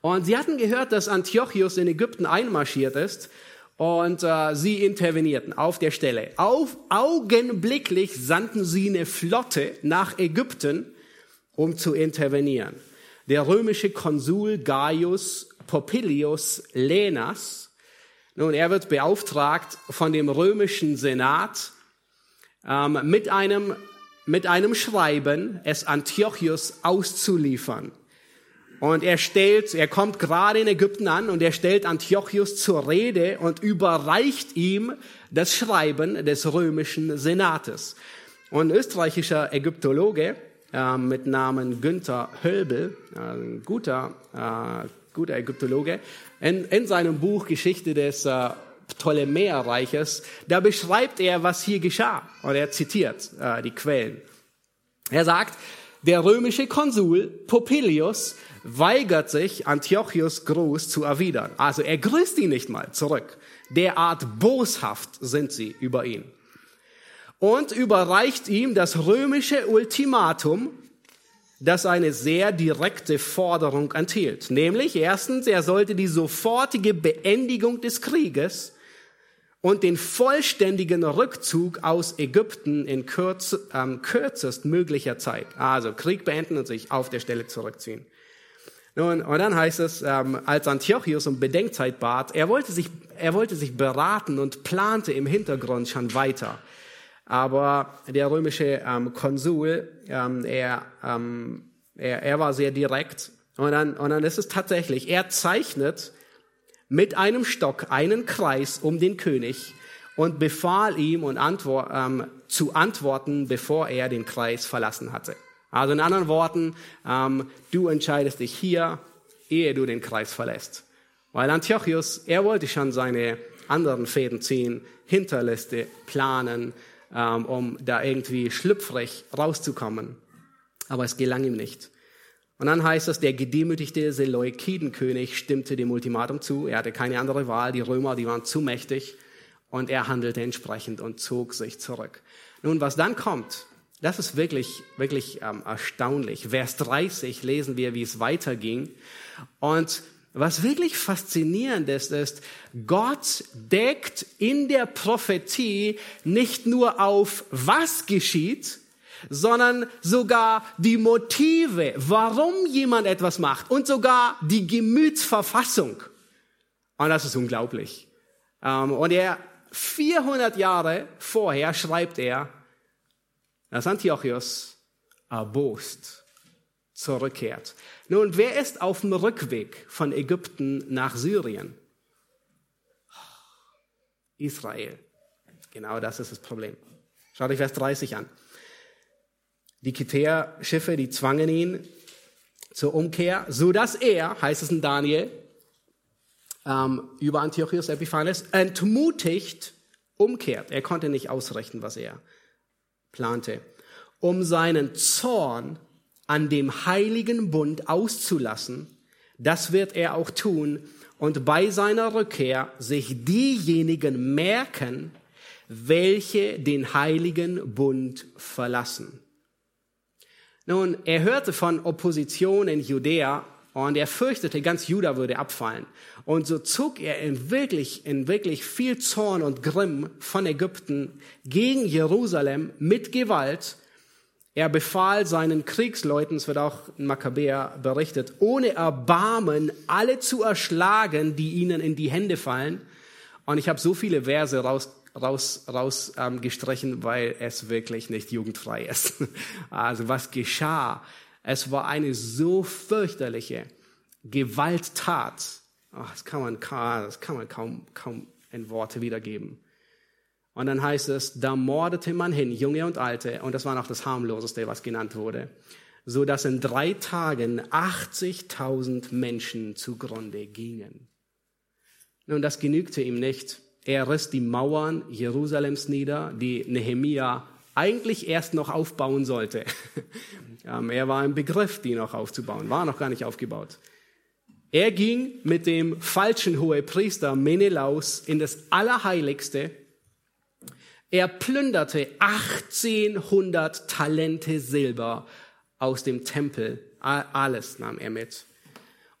Und sie hatten gehört, dass Antiochus in Ägypten einmarschiert ist und äh, sie intervenierten auf der Stelle. Auf, augenblicklich sandten sie eine Flotte nach Ägypten, um zu intervenieren. Der römische Konsul Gaius Popilius Lenas, nun, er wird beauftragt von dem römischen Senat ähm, mit einem mit einem Schreiben, es Antiochus auszuliefern. Und er stellt, er kommt gerade in Ägypten an und er stellt Antiochus zur Rede und überreicht ihm das Schreiben des römischen Senates. Und ein österreichischer Ägyptologe äh, mit Namen Günther Hölbel, äh, ein guter, äh, guter Ägyptologe, in, in seinem Buch Geschichte des äh, Ptolemäerreiches, da beschreibt er, was hier geschah. Und er zitiert äh, die Quellen. Er sagt, der römische Konsul Popilius weigert sich, Antiochus Gruß zu erwidern. Also er grüßt ihn nicht mal zurück. Derart boshaft sind sie über ihn. Und überreicht ihm das römische Ultimatum, das eine sehr direkte Forderung enthielt. Nämlich erstens, er sollte die sofortige Beendigung des Krieges und den vollständigen Rückzug aus Ägypten in kürz, ähm, kürzest möglicher Zeit. Also Krieg beenden und sich auf der Stelle zurückziehen. Nun, und dann heißt es, ähm, als Antiochus um Bedenkzeit bat, er wollte, sich, er wollte sich beraten und plante im Hintergrund schon weiter. Aber der römische ähm, Konsul, ähm, er, ähm, er, er war sehr direkt. Und dann, und dann ist es tatsächlich, er zeichnet mit einem Stock einen Kreis um den König und befahl ihm und antwort, ähm, zu antworten, bevor er den Kreis verlassen hatte. Also in anderen Worten, ähm, du entscheidest dich hier, ehe du den Kreis verlässt. Weil Antiochus, er wollte schon seine anderen Fäden ziehen, Hinterliste planen, ähm, um da irgendwie schlüpfrig rauszukommen. Aber es gelang ihm nicht. Und dann heißt es, der gedemütigte Seleukidenkönig stimmte dem Ultimatum zu. Er hatte keine andere Wahl. Die Römer, die waren zu mächtig. Und er handelte entsprechend und zog sich zurück. Nun, was dann kommt, das ist wirklich, wirklich ähm, erstaunlich. Vers 30 lesen wir, wie es weiterging. Und was wirklich faszinierend ist, ist, Gott deckt in der Prophetie nicht nur auf, was geschieht, sondern sogar die Motive, warum jemand etwas macht und sogar die Gemütsverfassung. Und das ist unglaublich. Ähm, und er, 400 Jahre vorher schreibt er, dass Antiochus erbost zurückkehrt. Nun, wer ist auf dem Rückweg von Ägypten nach Syrien? Israel. Genau das ist das Problem. Schaut euch Vers 30 an. Die Kitär-Schiffe, die zwangen ihn zur Umkehr, so dass er, heißt es in Daniel, ähm, über Antiochus Epiphanes, entmutigt umkehrt. Er konnte nicht ausrechnen, was er plante, um seinen Zorn an dem heiligen Bund auszulassen. Das wird er auch tun und bei seiner Rückkehr sich diejenigen merken, welche den heiligen Bund verlassen. Nun, er hörte von Opposition in Judäa und er fürchtete, ganz Juda würde abfallen. Und so zog er in wirklich, in wirklich viel Zorn und Grimm von Ägypten gegen Jerusalem mit Gewalt. Er befahl seinen Kriegsleuten, es wird auch in Makkabäer berichtet, ohne Erbarmen alle zu erschlagen, die ihnen in die Hände fallen. Und ich habe so viele Verse raus raus, raus ähm, gestrichen, weil es wirklich nicht jugendfrei ist. [LAUGHS] Also was geschah? Es war eine so fürchterliche Gewalttat. Ach, das kann man, das kann man kaum, kaum in Worte wiedergeben. Und dann heißt es, da mordete man hin, Junge und Alte, und das war noch das harmloseste, was genannt wurde, so dass in drei Tagen 80.000 Menschen zugrunde gingen. Nun, das genügte ihm nicht. Er riss die Mauern Jerusalems nieder, die Nehemia eigentlich erst noch aufbauen sollte. [LAUGHS] er war im Begriff, die noch aufzubauen, war noch gar nicht aufgebaut. Er ging mit dem falschen Hohepriester Menelaus in das Allerheiligste. Er plünderte 1800 Talente Silber aus dem Tempel. Alles nahm er mit.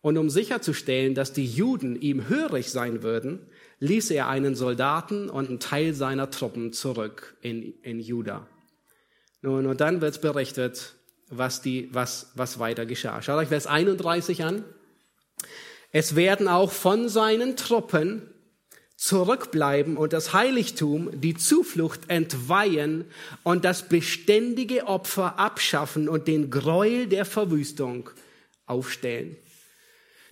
Und um sicherzustellen, dass die Juden ihm hörig sein würden, ließ er einen Soldaten und einen Teil seiner Truppen zurück in, in Juda. Nun, und dann wird berichtet, was, die, was, was weiter geschah. Schaut euch Vers 31 an. Es werden auch von seinen Truppen zurückbleiben und das Heiligtum, die Zuflucht entweihen und das beständige Opfer abschaffen und den Gräuel der Verwüstung aufstellen.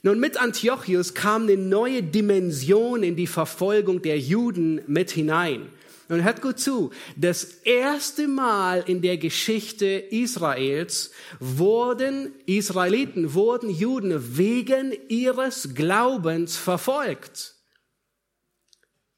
Nun, mit Antiochus kam eine neue Dimension in die Verfolgung der Juden mit hinein. Und hört gut zu, das erste Mal in der Geschichte Israels wurden Israeliten, wurden Juden wegen ihres Glaubens verfolgt.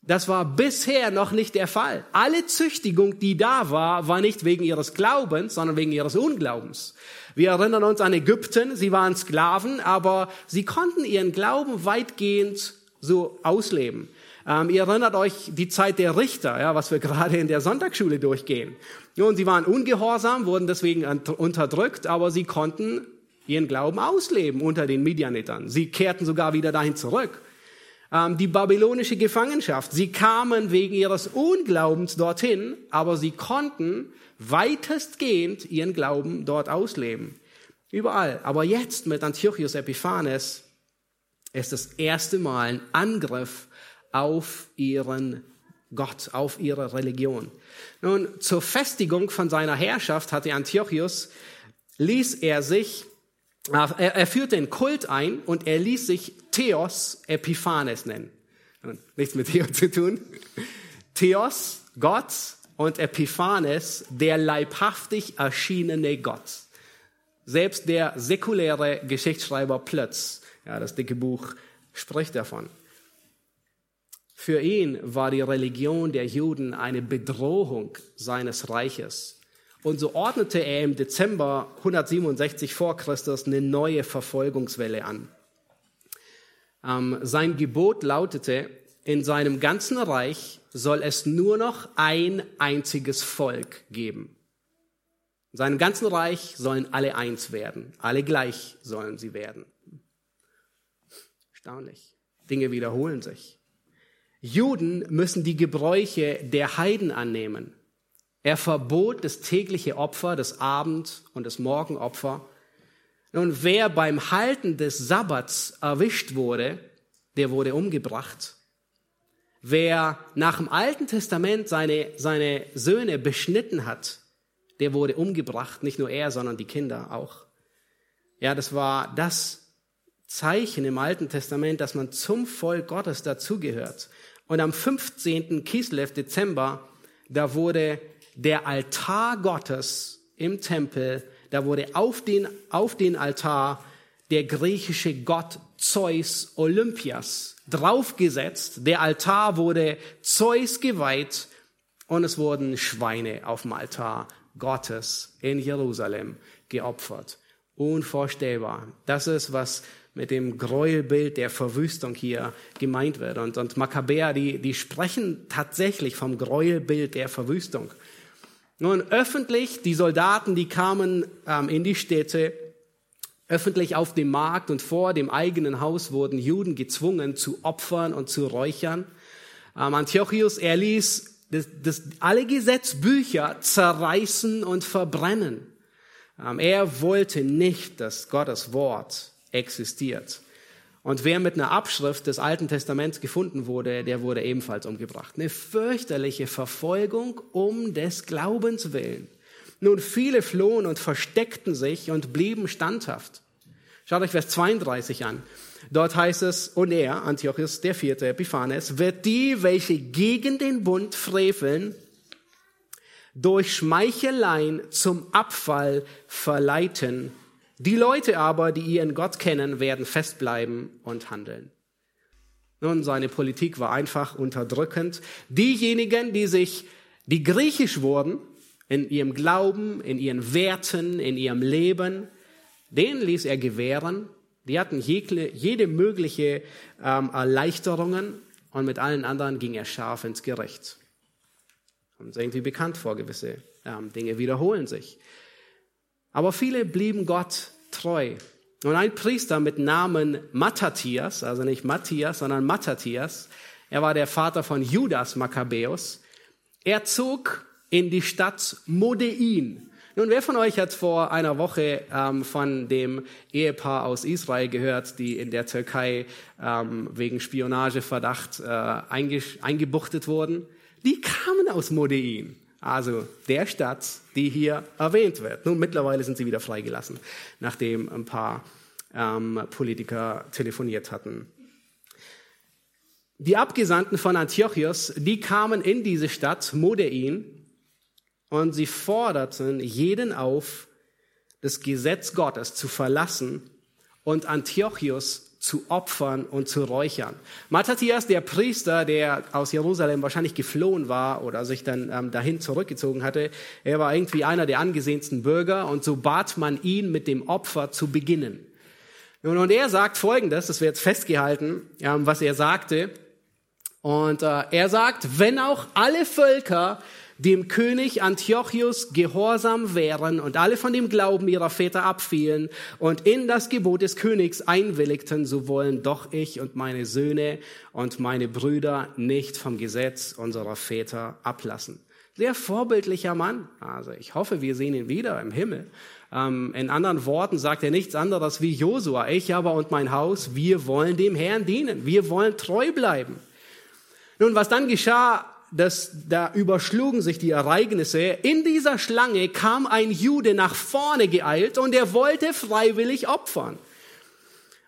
Das war bisher noch nicht der Fall. Alle Züchtigung, die da war, war nicht wegen ihres Glaubens, sondern wegen ihres Unglaubens. Wir erinnern uns an Ägypten, sie waren Sklaven, aber sie konnten ihren Glauben weitgehend so ausleben. Ähm, ihr erinnert euch die Zeit der Richter, ja, was wir [LAUGHS] gerade in der Sonntagsschule durchgehen. Und sie waren ungehorsam, wurden deswegen unterdrückt, aber sie konnten ihren Glauben ausleben unter den Midianitern. Sie kehrten sogar wieder dahin zurück. Ähm, die babylonische Gefangenschaft, sie kamen wegen ihres Unglaubens dorthin, aber sie konnten weitestgehend ihren Glauben dort ausleben. Überall. Aber jetzt mit Antiochus Epiphanes ist das erste Mal ein Angriff auf ihren Gott, auf ihre Religion. Nun, zur Festigung von seiner Herrschaft hatte Antiochus, ließ er sich, er, er führte den Kult ein und er ließ sich Theos Epiphanes nennen. Nichts mit Theo zu tun. Theos, Gott, und Epiphanes, der leibhaftig erschienene Gott. Selbst der säkuläre Geschichtsschreiber Plötz, ja, das dicke Buch, spricht davon. Für ihn war die Religion der Juden eine Bedrohung seines Reiches. Und so ordnete er im Dezember 167 vor Christus eine neue Verfolgungswelle an. Ähm, sein Gebot lautete, in seinem ganzen Reich soll es nur noch ein einziges Volk geben. In seinem ganzen Reich sollen alle eins werden. Alle gleich sollen sie werden. Erstaunlich. Dinge wiederholen sich. Juden müssen die Gebräuche der Heiden annehmen. Er verbot das tägliche Opfer, das Abend- und das Morgenopfer. Nun, wer beim Halten des Sabbats erwischt wurde, der wurde umgebracht. Wer nach dem Alten Testament seine, seine Söhne beschnitten hat, der wurde umgebracht, nicht nur er, sondern die Kinder auch. Ja, das war das Zeichen im Alten Testament, dass man zum Volk Gottes dazugehört. Und am 15. Kislev Dezember, da wurde der Altar Gottes im Tempel, da wurde auf den, auf den Altar der griechische Gott Zeus Olympias draufgesetzt. Der Altar wurde Zeus geweiht und es wurden Schweine auf dem Altar Gottes in Jerusalem geopfert. Unvorstellbar. Das ist, was mit dem Gräuelbild der Verwüstung hier gemeint wird. Und, und Makkabäer, die, die sprechen tatsächlich vom Gräuelbild der Verwüstung. Nun, öffentlich, die Soldaten, die kamen ähm, in die Städte, öffentlich auf dem Markt und vor dem eigenen Haus wurden Juden gezwungen zu opfern und zu räuchern. Ähm, Antiochus, er ließ das, das, alle Gesetzbücher zerreißen und verbrennen. Ähm, er wollte nicht, dass Gottes Wort existiert. Und wer mit einer Abschrift des Alten Testaments gefunden wurde, der wurde ebenfalls umgebracht. Eine fürchterliche Verfolgung um des Glaubens willen. Nun, viele flohen und versteckten sich und blieben standhaft. Schaut euch Vers 32 an. Dort heißt es, und er, Antiochus der Vierte, Epiphanes, wird die, welche gegen den Bund freveln, durch Schmeicheleien zum Abfall verleiten. Die Leute aber, die ihren Gott kennen, werden festbleiben und handeln. Nun, seine Politik war einfach unterdrückend. Diejenigen, die sich, die griechisch wurden, in ihrem Glauben, in ihren Werten, in ihrem Leben, denen ließ er gewähren. Die hatten jede, jede mögliche ähm, Erleichterungen und mit allen anderen ging er scharf ins Gericht uns irgendwie bekannt vor, gewisse ähm, Dinge wiederholen sich. Aber viele blieben Gott treu. Und ein Priester mit Namen Matthias, also nicht Matthias, sondern Matthias, er war der Vater von Judas Makkabäus, er zog in die Stadt Modein. Nun, wer von euch hat vor einer Woche ähm, von dem Ehepaar aus Israel gehört, die in der Türkei ähm, wegen Spionageverdacht äh, eingebuchtet wurden? die kamen aus Modein, also der Stadt, die hier erwähnt wird. Nun, mittlerweile sind sie wieder freigelassen, nachdem ein paar ähm, Politiker telefoniert hatten. Die Abgesandten von Antiochus, die kamen in diese Stadt Modein und sie forderten jeden auf, das Gesetz Gottes zu verlassen und Antiochus zu opfern und zu räuchern. Matthias, der Priester, der aus Jerusalem wahrscheinlich geflohen war oder sich dann ähm, dahin zurückgezogen hatte, er war irgendwie einer der angesehensten Bürger und so bat man ihn, mit dem Opfer zu beginnen. Und, und er sagt Folgendes, das wird festgehalten, ähm, was er sagte. Und äh, er sagt, wenn auch alle Völker dem König Antiochus gehorsam wären und alle von dem Glauben ihrer Väter abfielen und in das Gebot des Königs einwilligten, so wollen doch ich und meine Söhne und meine Brüder nicht vom Gesetz unserer Väter ablassen. Sehr vorbildlicher Mann. Also ich hoffe, wir sehen ihn wieder im Himmel. Ähm, in anderen Worten sagt er nichts anderes wie Josua. Ich aber und mein Haus, wir wollen dem Herrn dienen. Wir wollen treu bleiben. Nun, was dann geschah, das, da überschlugen sich die Ereignisse. In dieser Schlange kam ein Jude nach vorne geeilt und er wollte freiwillig opfern.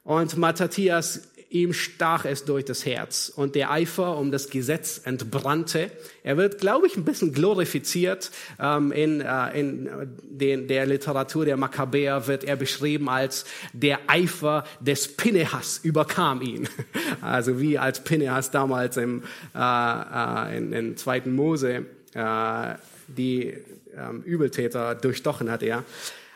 Und Matthias ihm stach es durch das Herz und der Eifer um das Gesetz entbrannte. Er wird, glaube ich, ein bisschen glorifiziert. Ähm, in äh, in den, der Literatur der Makkabäer wird er beschrieben als der Eifer des Pinehas überkam ihn. [LAUGHS] Also wie als Pinehas damals im äh, äh, in, in zweiten Mose äh, die ähm, Übeltäter durchstochen hat er.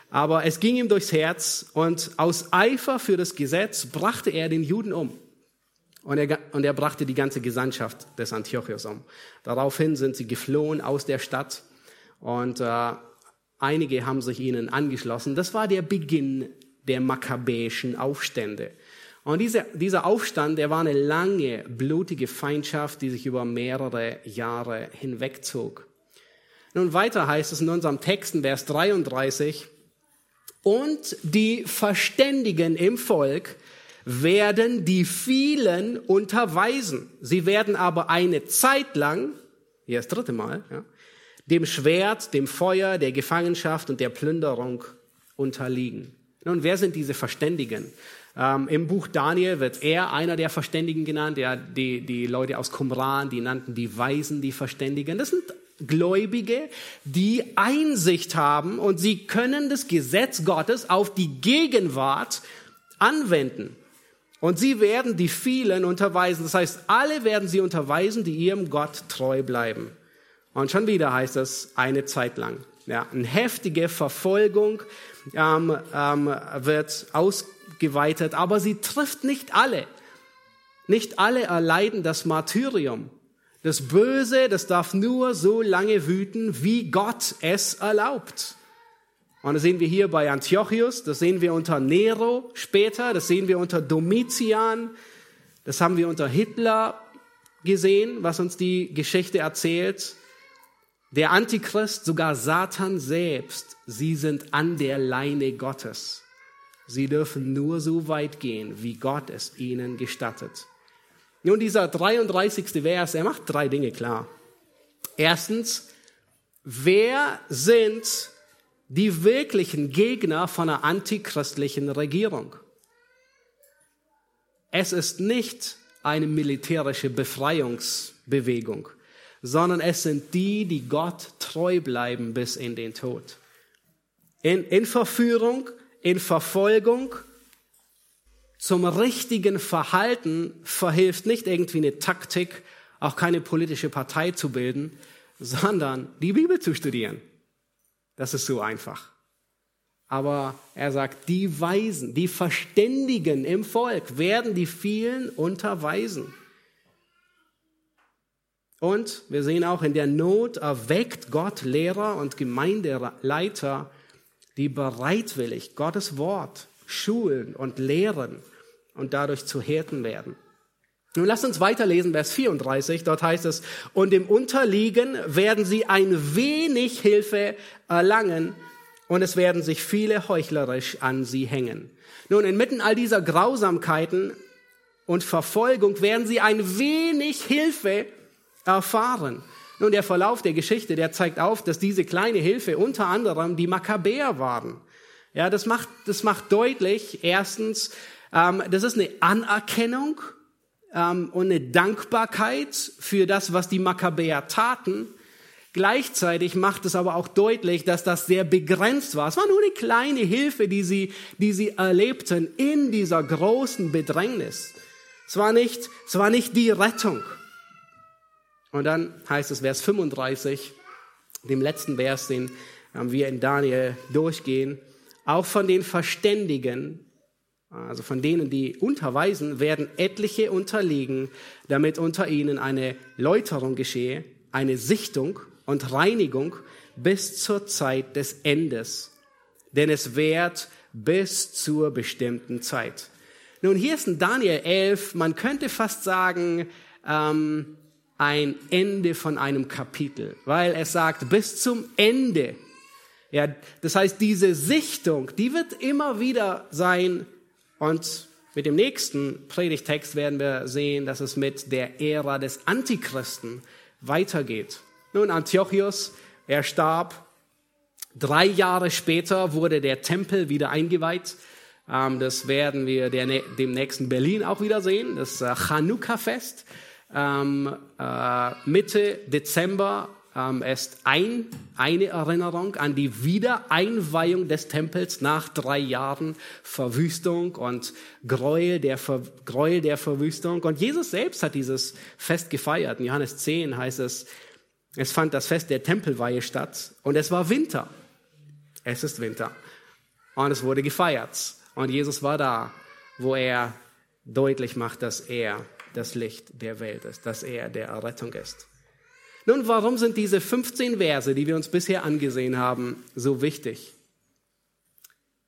Aber es ging ihm durchs Herz und aus Eifer für das Gesetz brachte er den Juden um. Und er, und er brachte die ganze Gesandtschaft des Antiochus um. Daraufhin sind sie geflohen aus der Stadt und äh, einige haben sich ihnen angeschlossen. Das war der Beginn der makkabäischen Aufstände. Und diese, dieser Aufstand, der war eine lange, blutige Feindschaft, die sich über mehrere Jahre hinwegzog. Nun weiter heißt es in unserem Text in Vers 33, und die Verständigen im Volk werden die vielen unterweisen. Sie werden aber eine Zeit lang, hier das dritte Mal, ja, dem Schwert, dem Feuer, der Gefangenschaft und der Plünderung unterliegen. Nun, wer sind diese Verständigen? Ähm, Im Buch Daniel wird er einer der Verständigen genannt. Ja, die, die Leute aus Qumran, die nannten die Weisen die Verständigen. Das sind Gläubige, die Einsicht haben und sie können das Gesetz Gottes auf die Gegenwart anwenden. Und sie werden die vielen unterweisen. Das heißt, alle werden sie unterweisen, die ihrem Gott treu bleiben. Und schon wieder heißt es eine Zeit lang. Ja, eine heftige Verfolgung ähm, ähm, wird ausgeweitet, aber sie trifft nicht alle. Nicht alle erleiden das Martyrium. Das Böse, das darf nur so lange wüten, wie Gott es erlaubt. Und das sehen wir hier bei Antiochus, das sehen wir unter Nero später, das sehen wir unter Domitian, das haben wir unter Hitler gesehen, was uns die Geschichte erzählt. Der Antichrist, sogar Satan selbst, sie sind an der Leine Gottes. Sie dürfen nur so weit gehen, wie Gott es ihnen gestattet. Nun, dieser 33. Vers, er macht drei Dinge klar. Erstens, wer sind die wirklichen Gegner von einer antichristlichen Regierung? Es ist nicht eine militärische Befreiungsbewegung, sondern es sind die, die Gott treu bleiben bis in den Tod. In, in Verführung, in Verfolgung, zum richtigen Verhalten verhilft nicht irgendwie eine Taktik, auch keine politische Partei zu bilden, sondern die Bibel zu studieren. Das ist so einfach. Aber er sagt, die Weisen, die Verständigen im Volk werden die vielen unterweisen. Und wir sehen auch in der Not erweckt Gott Lehrer und Gemeindeleiter, die bereitwillig Gottes Wort schulen und lehren und dadurch zu Hirten werden. Nun lasst uns weiterlesen, Vers 34. Dort heißt es, und im Unterliegen werden sie ein wenig Hilfe erlangen und es werden sich viele heuchlerisch an sie hängen. Nun, inmitten all dieser Grausamkeiten und Verfolgung werden sie ein wenig Hilfe erfahren. Nun, der Verlauf der Geschichte, der zeigt auf, dass diese kleine Hilfe unter anderem die Makkabäer waren. Ja, das macht, das macht deutlich, erstens, ähm, das ist eine Anerkennung ähm, und eine Dankbarkeit für das, was die Makkabäer taten. Gleichzeitig macht es aber auch deutlich, dass das sehr begrenzt war. Es war nur eine kleine Hilfe, die sie, die sie erlebten in dieser großen Bedrängnis. Es war nicht, es war nicht die Rettung. Und dann heißt es Vers 35, dem letzten Vers, den wir in Daniel durchgehen. Auch von den Verständigen, also von denen, die unterweisen, werden etliche unterliegen, damit unter ihnen eine Läuterung geschehe, eine Sichtung und Reinigung bis zur Zeit des Endes. Denn es währt bis zur bestimmten Zeit. Nun, hier ist in Daniel 11, man könnte fast sagen, ähm, ein Ende von einem Kapitel, weil es sagt, bis zum Ende ja, das heißt, diese Sichtung, die wird immer wieder sein. Und mit dem nächsten Predigtext werden wir sehen, dass es mit der Ära des Antichristen weitergeht. Nun, Antiochus, er starb. Drei Jahre später wurde der Tempel wieder eingeweiht. Ähm, das werden wir dem nächsten Berlin auch wieder sehen, das äh, Chanukka-Fest. Ähm, äh, Mitte Dezember ähm, ist ein, eine Erinnerung an die Wiedereinweihung des Tempels nach drei Jahren Verwüstung und Gräuel der, Ver, Gräuel der Verwüstung. Und Jesus selbst hat dieses Fest gefeiert. In Johannes 10 heißt es, es fand das Fest der Tempelweihe statt und es war Winter. Es ist Winter. Und es wurde gefeiert. Und Jesus war da, wo er deutlich macht, dass er das Licht der Welt ist, dass er der Errettung ist. Nun, warum sind diese 15 Verse, die wir uns bisher angesehen haben, so wichtig?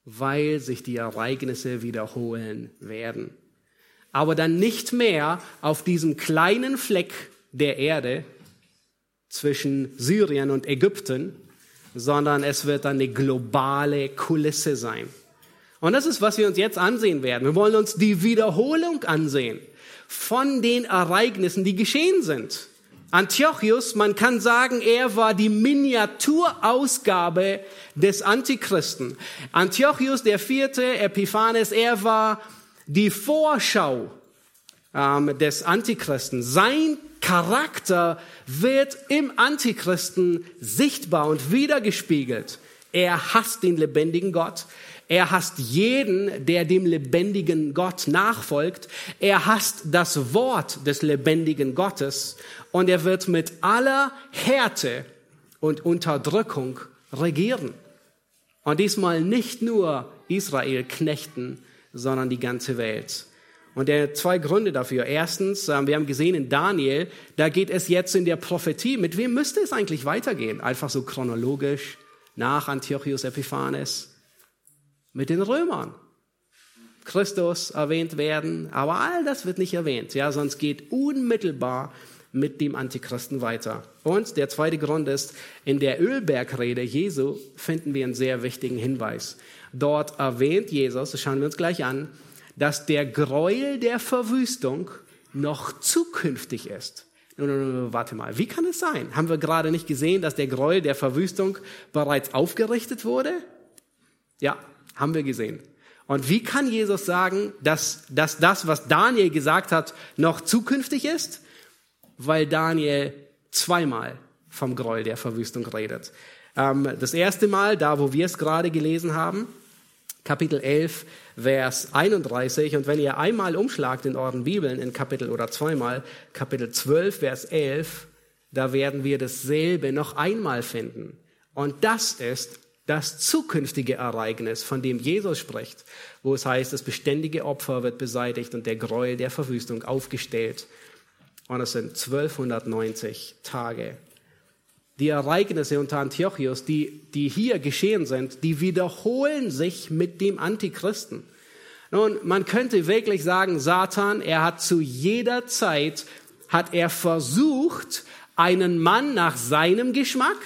Weil sich die Ereignisse wiederholen werden. Aber dann nicht mehr auf diesem kleinen Fleck der Erde zwischen Syrien und Ägypten, sondern es wird dann eine globale Kulisse sein. Und das ist, was wir uns jetzt ansehen werden. Wir wollen uns die Wiederholung ansehen von den Ereignissen, die geschehen sind. Antiochus, man kann sagen, er war die Miniaturausgabe des Antichristen. Antiochus, der vierte, Epiphanes, er war die Vorschau ähm, des Antichristen. Sein Charakter wird im Antichristen sichtbar und wiedergespiegelt. Er hasst den lebendigen Gott. Er hasst jeden, der dem lebendigen Gott nachfolgt. Er hasst das Wort des lebendigen Gottes. Und er wird mit aller Härte und Unterdrückung regieren. Und diesmal nicht nur Israel knechten, sondern die ganze Welt. Und er zwei Gründe dafür. Erstens, ähm, wir haben gesehen in Daniel, da geht es jetzt in der Prophetie. Mit wem müsste es eigentlich weitergehen? Einfach so chronologisch nach Antiochus Epiphanes mit den Römern. Christus erwähnt werden, aber all das wird nicht erwähnt, ja, sonst geht unmittelbar mit dem Antichristen weiter. Und der zweite Grund ist, in der Ölbergrede Jesu finden wir einen sehr wichtigen Hinweis. Dort erwähnt Jesus, das schauen wir uns gleich an, dass der Gräuel der Verwüstung noch zukünftig ist. Warte mal, wie kann es sein? Haben wir gerade nicht gesehen, dass der Gräuel der Verwüstung bereits aufgerichtet wurde? Ja, haben wir gesehen. Und wie kann Jesus sagen, dass, dass das, was Daniel gesagt hat, noch zukünftig ist? Weil Daniel zweimal vom Gräuel der Verwüstung redet. Ähm, das erste Mal, da wo wir es gerade gelesen haben, Kapitel 11, Vers 31. Und wenn ihr einmal umschlagt in euren Bibeln in Kapitel oder zweimal, Kapitel 12, Vers 11, da werden wir dasselbe noch einmal finden. Und das ist das zukünftige Ereignis, von dem Jesus spricht, wo es heißt, das beständige Opfer wird beseitigt und der Gräuel der Verwüstung aufgestellt. Und es sind 1290 Tage. Die Ereignisse unter Antiochus, die, die hier geschehen sind, die wiederholen sich mit dem Antichristen. Nun, man könnte wirklich sagen, Satan, er hat zu jeder Zeit, hat er versucht, einen Mann nach seinem Geschmack,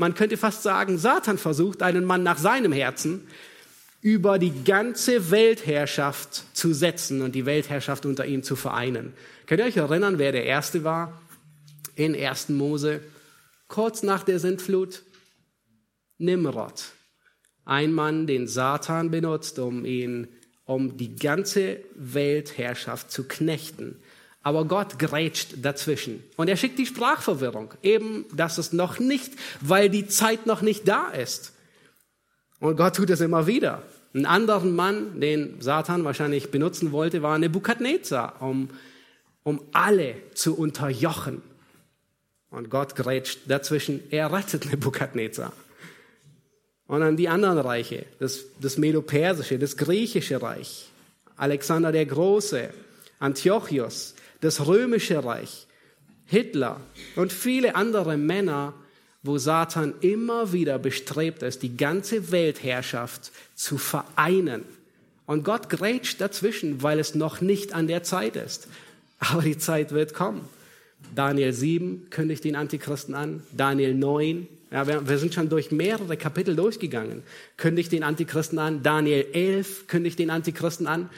man könnte fast sagen, Satan versucht, einen Mann nach seinem Herzen über die ganze Weltherrschaft zu setzen und die Weltherrschaft unter ihm zu vereinen. Könnt ihr euch erinnern, wer der Erste war in 1. Mose? Kurz nach der Sintflut? Nimrod. Ein Mann, den Satan benutzt, um ihn, um die ganze Weltherrschaft zu knechten. Aber Gott grätscht dazwischen. Und er schickt die Sprachverwirrung. Eben, dass es noch nicht, weil die Zeit noch nicht da ist. Und Gott tut es immer wieder. Ein anderer Mann, den Satan wahrscheinlich benutzen wollte, war Nebukadnezar, um, um alle zu unterjochen. Und Gott grätscht dazwischen. Er rettet Nebukadnezar. Und dann die anderen Reiche, das, das Medo-Persische, das Griechische Reich, Alexander der Große, Antiochus, das römische Reich, Hitler und viele andere Männer, wo Satan immer wieder bestrebt ist, die ganze Weltherrschaft zu vereinen. Und Gott grätscht dazwischen, weil es noch nicht an der Zeit ist. Aber die Zeit wird kommen. Daniel 7 kündigt den Antichristen an. Daniel 9, ja, wir, wir, sind schon durch mehrere Kapitel durchgegangen, kündigt den Antichristen an. Daniel 11 kündigt den Antichristen an.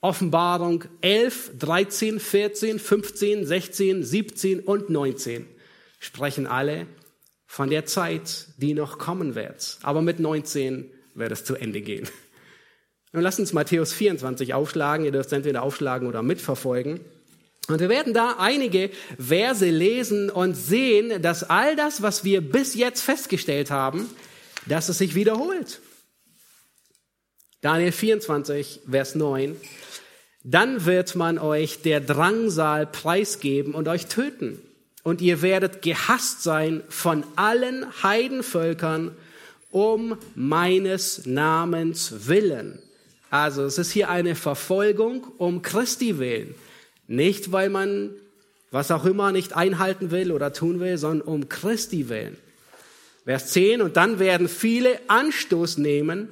Offenbarung 11, 13, 14, 15, 16, 17 und 19 sprechen alle von der Zeit, die noch kommen wird. Aber mit 19 wird es zu Ende gehen. Nun lasst uns Matthäus 24 aufschlagen. Ihr dürft entweder aufschlagen oder mitverfolgen. Und wir werden da einige Verse lesen und sehen, dass all das, was wir bis jetzt festgestellt haben, dass es sich wiederholt. Daniel 24, Vers 9 dann wird man euch der Drangsal preisgeben und euch töten. Und ihr werdet gehasst sein von allen Heidenvölkern um meines Namens willen. Also es ist hier eine Verfolgung um Christi willen. Nicht, weil man was auch immer nicht einhalten will oder tun will, sondern um Christi willen. Vers 10, und dann werden viele Anstoß nehmen,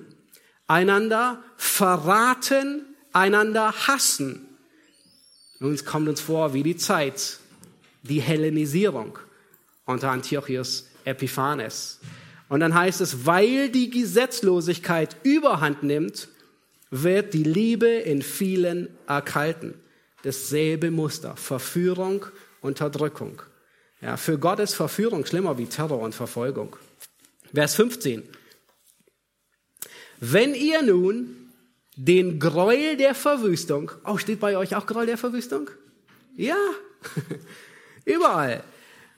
einander verraten einander hassen. Nun kommt uns vor wie die Zeit, die Hellenisierung unter Antiochus Epiphanes. Und dann heißt es, weil die Gesetzlosigkeit überhand nimmt, wird die Liebe in vielen erkalten. Dasselbe Muster, Verführung, Unterdrückung. Ja, für Gott ist Verführung schlimmer wie Terror und Verfolgung. Vers 15. Wenn ihr nun den Gräuel der Verwüstung. Oh, steht bei euch auch Gräuel der Verwüstung? Ja. [LAUGHS] Überall.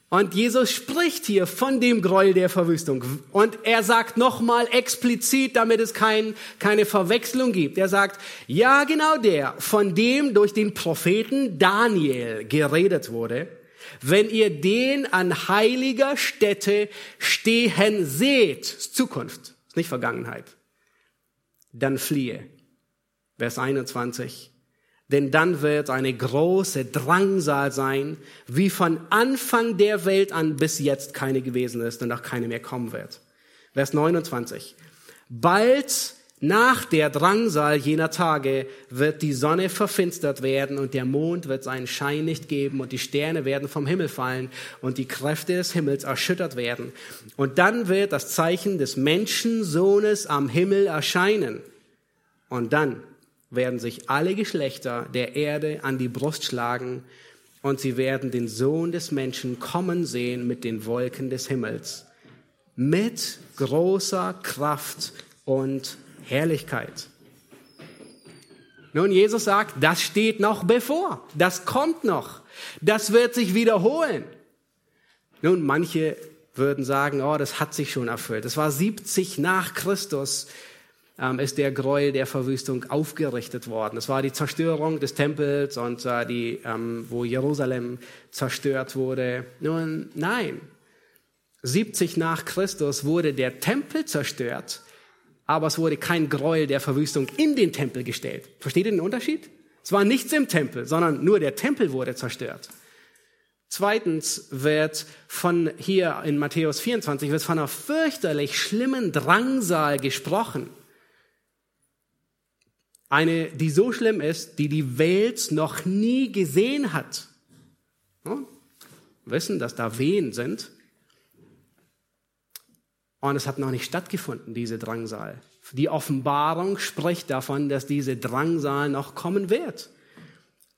Und Jesus spricht hier von dem Gräuel der Verwüstung. Und er sagt nochmal explizit, damit es kein, keine Verwechslung gibt. Er sagt, ja genau der, von dem durch den Propheten Daniel geredet wurde. Wenn ihr den an heiliger Stätte stehen seht, Zukunft, nicht Vergangenheit, dann fliehe. Vers 21 denn dann wird eine große Drangsal sein, wie von Anfang der Welt an bis jetzt keine gewesen ist und auch keine mehr kommen wird. Vers 29. Bald nach der Drangsal jener Tage wird die Sonne verfinstert werden und der Mond wird seinen Schein nicht geben und die Sterne werden vom Himmel fallen und die Kräfte des Himmels erschüttert werden. Und dann wird das Zeichen des Menschensohnes am Himmel erscheinen. Und dann werden sich alle Geschlechter der Erde an die Brust schlagen und sie werden den Sohn des Menschen kommen sehen mit den Wolken des Himmels, mit großer Kraft und Herrlichkeit. Nun, Jesus sagt, das steht noch bevor, das kommt noch, das wird sich wiederholen. Nun, manche würden sagen, oh, das hat sich schon erfüllt. Das war 70 nach Christus ähm, ist der Gräuel der Verwüstung aufgerichtet worden. Es war die Zerstörung des Tempels und die, ähm, wo Jerusalem zerstört wurde. Nun, nein. 70 nach Christus wurde der Tempel zerstört, aber es wurde kein Gräuel der Verwüstung in den Tempel gestellt. Versteht ihr den Unterschied? Es war nichts im Tempel, sondern nur der Tempel wurde zerstört. Zweitens wird von hier in Matthäus 24 wird von einer fürchterlich schlimmen Drangsal gesprochen. Eine, die so schlimm ist, die die Welt noch nie gesehen hat. Ja, wissen, dass da Wehen sind. Und es hat noch nicht stattgefunden, diese Drangsal. Die Offenbarung spricht davon, dass diese Drangsal noch kommen wird.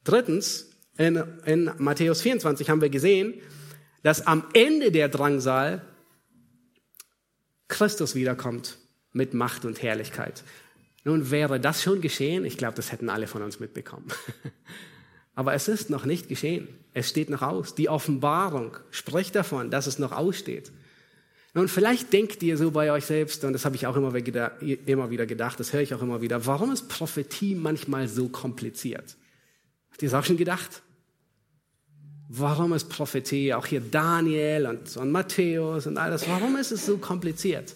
Drittens, in, in Matthäus 24 haben wir gesehen, dass am Ende der Drangsal Christus wiederkommt mit Macht und Herrlichkeit. Nun wäre das schon geschehen, ich glaube, das hätten alle von uns mitbekommen. [LAUGHS] Aber es ist noch nicht geschehen. Es steht noch aus. Die Offenbarung spricht davon, dass es noch aussteht. Nun, vielleicht denkt ihr so bei euch selbst, und das habe ich auch immer wieder, gedacht, das höre ich auch immer wieder, warum ist Prophetie manchmal so kompliziert? Habt ihr es auch schon gedacht? Warum ist Prophetie, auch hier Daniel und, und Matthäus und alles, warum ist es so kompliziert?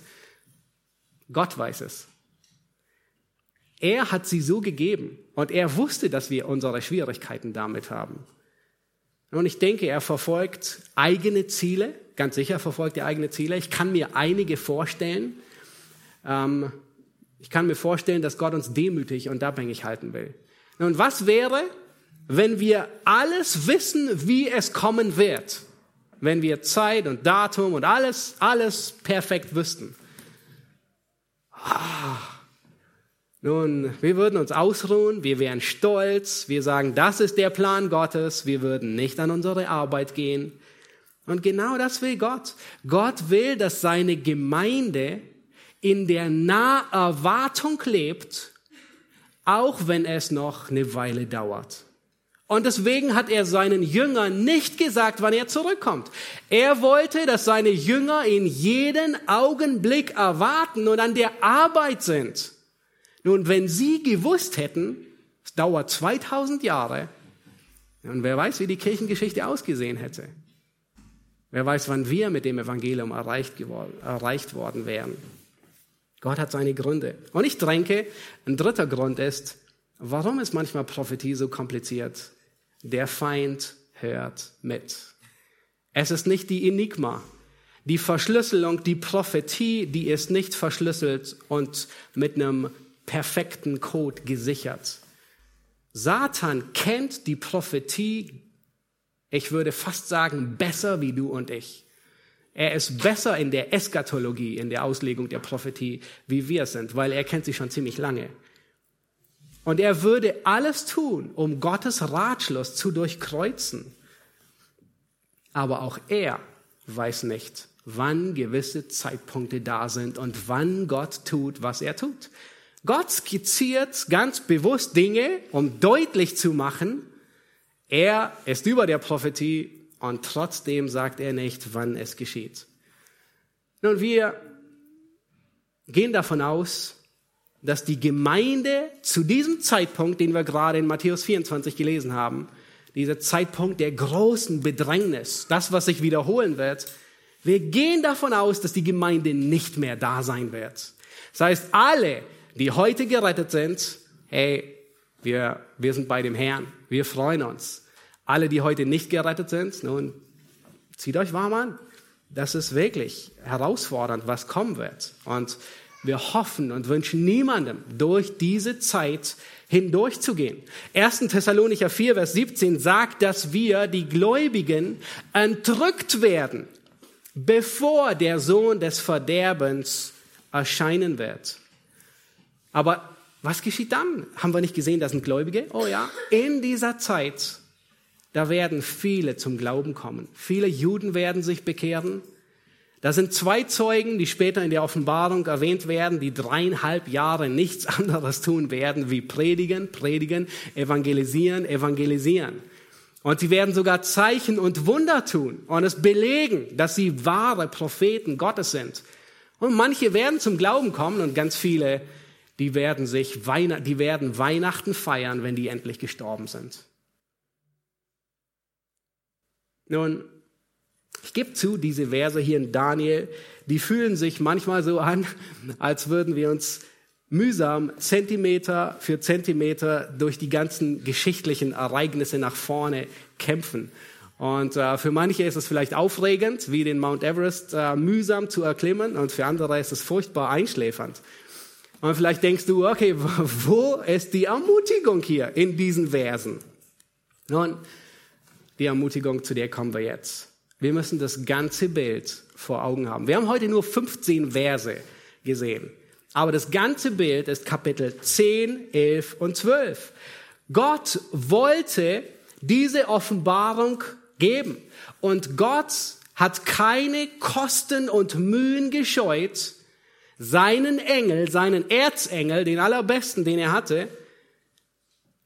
Gott weiß es. Er hat sie so gegeben und er wusste, dass wir unsere Schwierigkeiten damit haben. Und ich denke, er verfolgt eigene Ziele, ganz sicher verfolgt er eigene Ziele. Ich kann mir einige vorstellen. Ähm, ich kann mir vorstellen, dass Gott uns demütig und abhängig halten will. Und was wäre, wenn wir alles wissen, wie es kommen wird? Wenn wir Zeit und Datum und alles, alles perfekt wüssten. Ah, nun, wir würden uns ausruhen, wir wären stolz, wir sagen, das ist der Plan Gottes, wir würden nicht an unsere Arbeit gehen. Und genau das will Gott. Gott will, dass seine Gemeinde in der Naherwartung lebt, auch wenn es noch eine Weile dauert. Und deswegen hat er seinen Jüngern nicht gesagt, wann er zurückkommt. Er wollte, dass seine Jünger in jeden Augenblick erwarten und an der Arbeit sind. Nun, wenn Sie gewusst hätten, es dauert 2000 Jahre, und wer weiß, wie die Kirchengeschichte ausgesehen hätte. Wer weiß, wann wir mit dem Evangelium erreicht, geworden, erreicht worden wären. Gott hat seine Gründe. Und ich denke, ein dritter Grund ist, warum ist manchmal Prophetie so kompliziert? Der Feind hört mit. Es ist nicht die Enigma, die Verschlüsselung, die Prophetie, die ist nicht verschlüsselt und mit einem perfekten Code gesichert. Satan kennt die Prophetie, ich würde fast sagen, besser wie du und ich. Er ist besser in der Eskatologie, in der Auslegung der Prophetie, wie wir sind, weil er kennt sie schon ziemlich lange. Und er würde alles tun, um Gottes Ratschluss zu durchkreuzen. Aber auch er weiß nicht, wann gewisse Zeitpunkte da sind und wann Gott tut, was er tut. Gott skizziert ganz bewusst Dinge, um deutlich zu machen, er ist über der Prophetie und trotzdem sagt er nicht, wann es geschieht. Nun, wir gehen davon aus, dass die Gemeinde zu diesem Zeitpunkt, den wir gerade in Matthäus 24 gelesen haben, dieser Zeitpunkt der großen Bedrängnis, das, was sich wiederholen wird, wir gehen davon aus, dass die Gemeinde nicht mehr da sein wird. Das heißt, alle, die heute gerettet sind, hey, wir, wir sind bei dem Herrn, wir freuen uns. Alle, die heute nicht gerettet sind, nun, zieht euch warm an. Das ist wirklich herausfordernd, was kommen wird. Und wir hoffen und wünschen niemandem, durch diese Zeit hindurchzugehen. 1. Thessalonicher 4, Vers 17 sagt, dass wir, die Gläubigen, entrückt werden, bevor der Sohn des Verderbens erscheinen wird. Aber was geschieht dann? Haben wir nicht gesehen, das sind Gläubige? Oh ja, in dieser Zeit, da werden viele zum Glauben kommen. Viele Juden werden sich bekehren. Da sind zwei Zeugen, die später in der Offenbarung erwähnt werden, die dreieinhalb Jahre nichts [LAUGHS] anderes tun werden, wie predigen, predigen, evangelisieren, evangelisieren. Und sie werden sogar Zeichen und Wunder tun und es belegen, dass sie wahre Propheten Gottes sind. Und manche werden zum Glauben kommen und ganz viele, die werden sich, die werden Weihnachten feiern, wenn die endlich gestorben sind. Nun, ich gebe zu, diese Verse hier in Daniel, die fühlen sich manchmal so an, als würden wir uns mühsam Zentimeter für Zentimeter durch die ganzen geschichtlichen Ereignisse nach vorne kämpfen. Und äh, für manche ist es vielleicht aufregend, wie den Mount Everest äh, mühsam zu erklimmen, und für andere ist es furchtbar einschläfernd. Und vielleicht denkst du, okay, [LAUGHS] wo ist die Ermutigung hier in diesen Versen? Nun, die Ermutigung, zu der kommen wir jetzt. Wir müssen das ganze Bild vor Augen haben. Wir haben heute nur 15 Verse gesehen. Aber das ganze Bild ist Kapitel 10, 11 und 12. Gott wollte diese Offenbarung geben. Und Gott hat keine Kosten und Mühen gescheut, seinen Engel, seinen Erzengel, den allerbesten, den er hatte,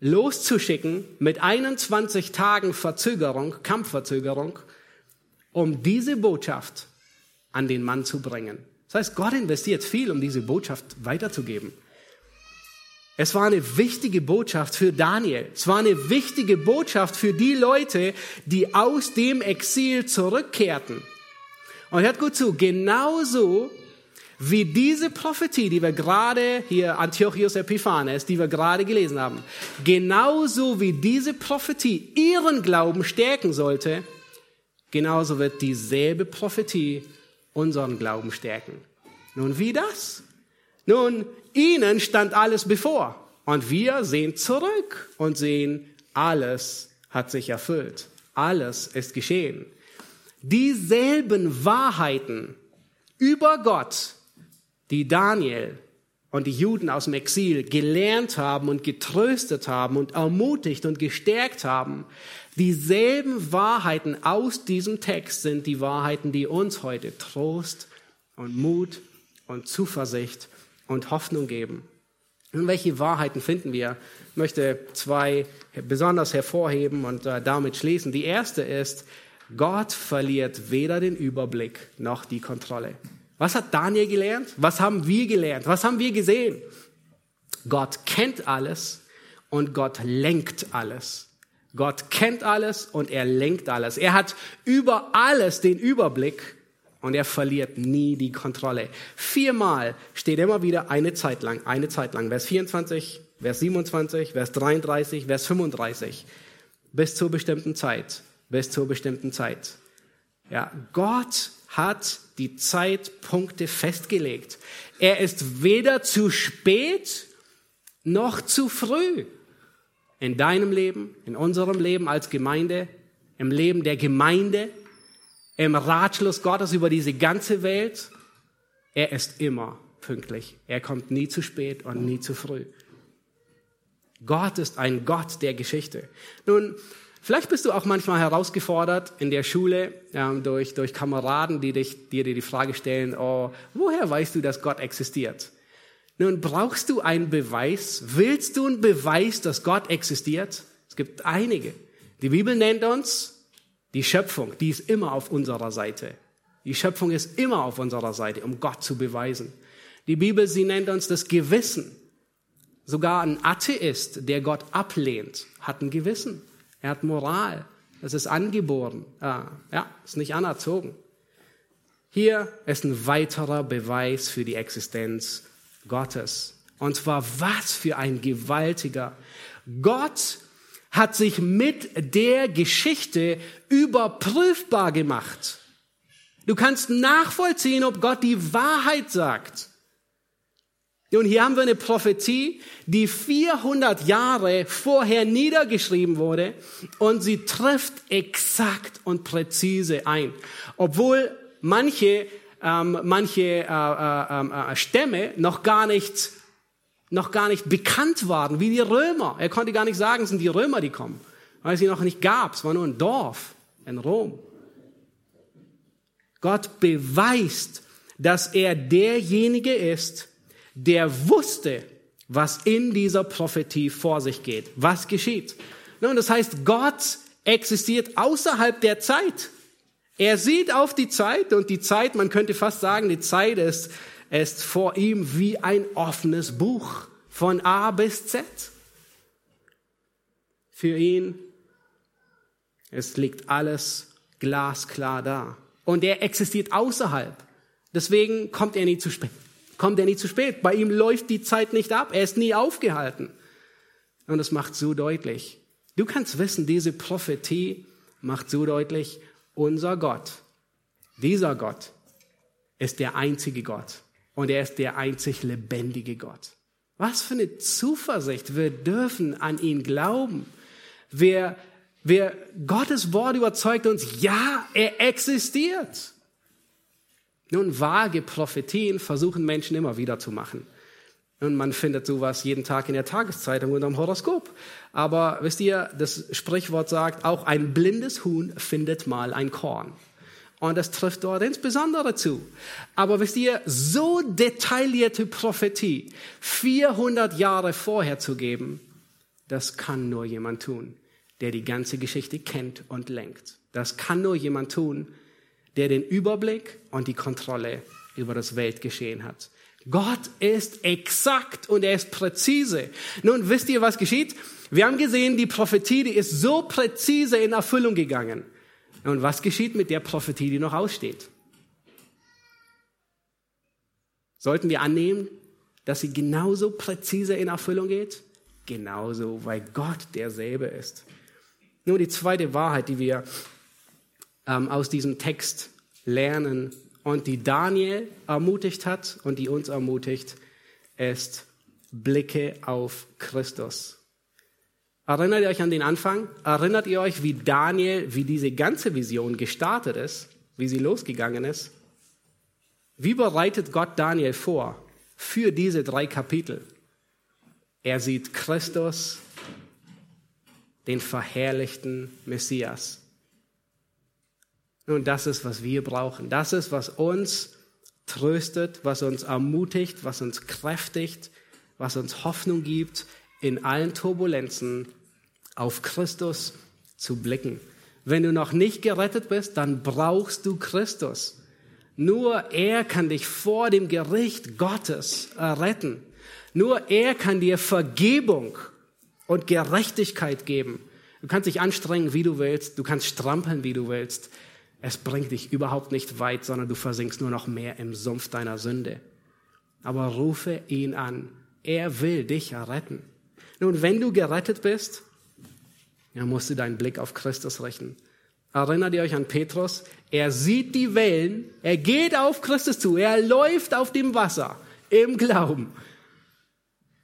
loszuschicken mit 21 Tagen Verzögerung, Kampfverzögerung, um diese Botschaft an den Mann zu bringen. Das heißt, Gott investiert viel, um diese Botschaft weiterzugeben. Es war eine wichtige Botschaft für Daniel. Es war eine wichtige Botschaft für die Leute, die aus dem Exil zurückkehrten. Und hört gut zu, genauso wie diese Prophetie, die wir gerade hier, Antiochus Epiphanes, die wir gerade gelesen haben, genauso wie diese Prophetie ihren Glauben stärken sollte, genauso wird dieselbe Prophetie unseren Glauben stärken. Nun, wie das? Nun, ihnen stand alles bevor. Und wir sehen zurück und sehen, alles hat sich erfüllt. Alles ist geschehen. Dieselben Wahrheiten über Gott, die Daniel und die Juden aus dem Exil gelernt haben und getröstet haben und ermutigt und gestärkt haben, dieselben Wahrheiten aus diesem Text sind die Wahrheiten, die uns heute Trost und Mut und Zuversicht und Hoffnung geben. Und welche Wahrheiten finden wir? Ich möchte zwei besonders hervorheben und äh, damit schließen. Die erste ist, Gott verliert weder den Überblick noch die Kontrolle. Was hat Daniel gelernt? Was haben wir gelernt? Was haben wir gesehen? Gott kennt alles und Gott lenkt alles. Gott kennt alles und er lenkt alles. Er hat über alles den Überblick und er verliert nie die Kontrolle. Viermal steht immer wieder eine Zeit lang, eine Zeit lang. Vers 24, Vers 27, Vers 33, Vers 35. Bis zur bestimmten Zeit. Bis zur bestimmten Zeit. Ja, Gott hat die Zeitpunkte festgelegt. Er ist weder zu spät noch zu früh. In deinem Leben, in unserem Leben als Gemeinde, im Leben der Gemeinde, im Ratschluss Gottes über diese ganze Welt. Er ist immer pünktlich. Er kommt nie zu spät und nie zu früh. Gott ist ein Gott der Geschichte. Nun, Vielleicht bist du auch manchmal herausgefordert in der Schule ähm, durch, durch Kameraden, die, dich, die dir die Frage stellen, oh, woher weißt du, dass Gott existiert? Nun, brauchst du einen Beweis? Willst du einen Beweis, dass Gott existiert? Es gibt einige. Die Bibel nennt uns Die Schöpfung, die ist immer auf unserer Seite. Die Schöpfung ist immer auf unserer Seite, um Gott zu beweisen. Die Bibel, sie nennt uns das Gewissen. Sogar ein Atheist, der Gott ablehnt, hat ein Gewissen. Er hat Moral. Das ist angeboren. Ah, ja, ist nicht anerzogen. Hier ist ein weiterer Beweis für die Existenz Gottes. Und zwar was für ein gewaltiger. Gott hat sich mit der Geschichte überprüfbar gemacht. Du kannst nachvollziehen, ob Gott die Wahrheit sagt. Und hier haben wir eine Prophetie, die 400 Jahre vorher niedergeschrieben wurde und sie trifft exakt und präzise ein. Obwohl manche, ähm, manche äh, äh, äh, Stämme noch gar nicht noch gar nicht bekannt waren, wie die Römer. Er konnte gar nicht sagen, es sind die Römer, die kommen, weil sie noch nicht gab. Es war nur ein Dorf in Rom. Gott beweist, dass er derjenige ist, der wusste, was in dieser Prophetie vor sich geht, was geschieht. Nun, das heißt, Gott existiert außerhalb der Zeit. Er sieht auf die Zeit und die Zeit, man könnte fast sagen, die Zeit ist ist vor ihm wie ein offenes Buch von A bis Z. Für ihn, es liegt alles glasklar da. Und er existiert außerhalb. Deswegen kommt er nie zu spät. Kommt er nie zu spät. Bei ihm läuft die Zeit nicht ab. Er ist nie aufgehalten. Und das macht so deutlich. Du kannst wissen, diese Prophetie macht so deutlich, unser Gott, dieser Gott ist der einzige Gott und er ist der einzig lebendige Gott. Was für eine Zuversicht. Wir dürfen an ihn glauben. Wir, wir, Gottes Wort überzeugt uns, ja, er existiert. Nun, vage Prophetien versuchen Menschen immer wieder zu machen. Und man findet sowas jeden Tag in der Tageszeitung und am Horoskop. Aber wisst ihr, das Sprichwort sagt, auch ein blindes Huhn findet mal ein Korn. Und das trifft dort insbesondere zu. Aber wisst ihr, so detaillierte Prophetie 400 Jahre vorher zu geben, das kann nur jemand tun, der die ganze Geschichte kennt und lenkt. Das kann nur jemand tun, der den Überblick und die Kontrolle über das Weltgeschehen hat. Gott ist exakt und er ist präzise. Nun wisst ihr, was geschieht? Wir haben gesehen, die Prophetie, die ist so präzise in Erfüllung gegangen. Und was geschieht mit der Prophetie, die noch aussteht? Sollten wir annehmen, dass sie genauso präzise in Erfüllung geht? Genauso, weil Gott derselbe ist. Nur die zweite Wahrheit, die wir ähm, aus diesem Text lernen und die Daniel ermutigt hat und die uns ermutigt, ist Blicke auf Christus. Erinnert ihr euch an den Anfang? Erinnert ihr euch, wie Daniel, wie diese ganze Vision gestartet ist, wie sie losgegangen ist? Wie bereitet Gott Daniel vor für diese drei Kapitel? Er sieht Christus, den verherrlichten Messias. Nun, das ist, was wir brauchen. Das ist, was uns tröstet, was uns ermutigt, was uns kräftigt, was uns Hoffnung gibt in allen Turbulenzen auf Christus zu blicken. Wenn du noch nicht gerettet bist, dann brauchst du Christus. Nur er kann dich vor dem Gericht Gottes retten. Nur er kann dir Vergebung und Gerechtigkeit geben. Du kannst dich anstrengen, wie du willst. Du kannst strampeln, wie du willst. Es bringt dich überhaupt nicht weit, sondern du versinkst nur noch mehr im Sumpf deiner Sünde. Aber rufe ihn an. Er will dich retten. Nun, wenn du gerettet bist, dann musst du deinen Blick auf Christus richten. Erinnert ihr euch an Petrus? Er sieht die Wellen, er geht auf Christus zu, er läuft auf dem Wasser im Glauben.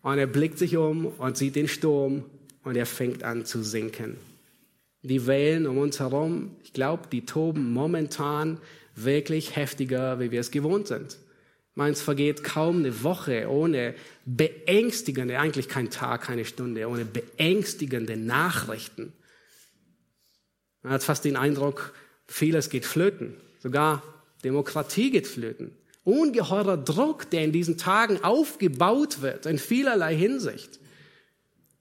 Und er blickt sich um und sieht den Sturm und er fängt an zu sinken. Die Wellen um uns herum, ich glaube, die toben momentan wirklich heftiger, wie wir es gewohnt sind. Meins vergeht kaum eine Woche ohne beängstigende, eigentlich kein Tag, keine Stunde, ohne beängstigende Nachrichten. Man hat fast den Eindruck, vieles geht flöten. Sogar Demokratie geht flöten. Ungeheurer Druck, der in diesen Tagen aufgebaut wird, in vielerlei Hinsicht.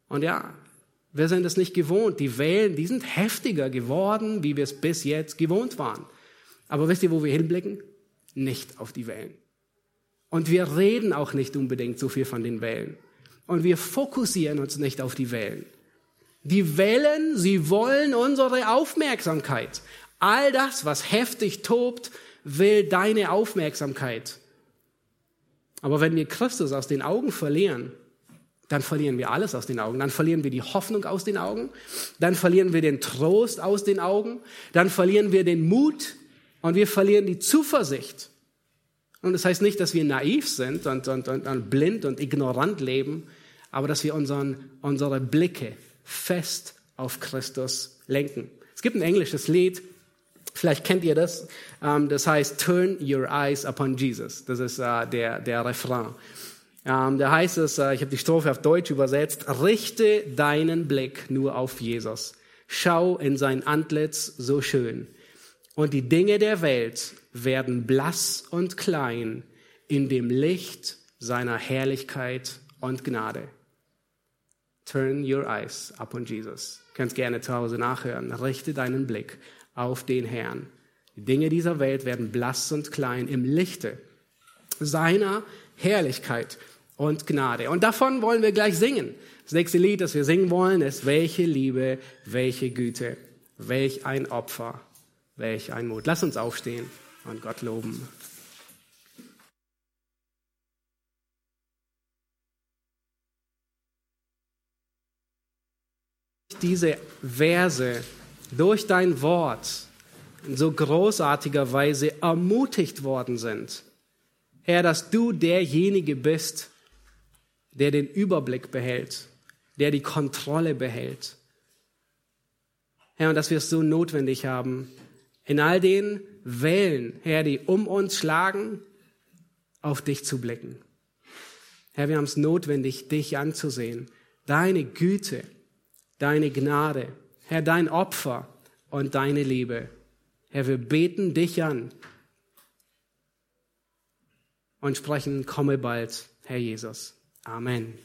Und ja, Wir sind es nicht gewohnt. Die Wellen, die sind heftiger geworden, wie wir es bis jetzt gewohnt waren. Aber wisst ihr, wo wir hinblicken? Nicht auf die Wellen. Und wir reden auch nicht unbedingt so viel von den Wellen. Und wir fokussieren uns nicht auf die Wellen. Die Wellen, sie wollen unsere Aufmerksamkeit. All das, was heftig tobt, will deine Aufmerksamkeit. Aber wenn wir Christus aus den Augen verlieren, dann verlieren wir alles aus den Augen. Dann verlieren wir die Hoffnung aus den Augen. Dann verlieren wir den Trost aus den Augen. Dann verlieren wir den Mut und wir verlieren die Zuversicht. Und das heißt nicht, dass wir naiv sind und, und, und, und blind und ignorant leben, aber dass wir unseren, unsere Blicke fest auf Christus lenken. Es gibt ein englisches Lied, vielleicht kennt ihr das, ähm, das heißt Turn Your Eyes Upon Jesus. Das ist äh, der, der Refrain. Ähm, da heißt es, äh, ich habe die Strophe auf Deutsch übersetzt, richte deinen Blick nur auf Jesus. Schau in sein Antlitz so schön. Und die Dinge der Welt werden blass und klein in dem Licht seiner Herrlichkeit und Gnade. Turn your eyes upon Jesus. Du kannst gerne zu Hause nachhören. Richte deinen Blick auf den Herrn. Die Dinge dieser Welt werden blass und klein im Lichte seiner Herrlichkeit und Gnade. Und davon wollen wir gleich singen. Das nächste Lied, das wir singen wollen, ist Welche Liebe, welche Güte, welch ein Opfer, welch ein Mut. Lass uns aufstehen und Gott loben. Diese Verse durch dein Wort in so großartiger Weise ermutigt worden sind. Herr, dass du derjenige bist, der den Überblick behält, der die Kontrolle behält. Herr, und dass wir es so notwendig haben, in all den Wellen, Herr, die um uns schlagen, auf dich zu blicken. Herr, wir haben es notwendig, dich anzusehen, deine Güte, deine Gnade, Herr, dein Opfer und deine Liebe. Herr, wir beten dich an und sprechen, komme bald, Herr Jesus. Amen.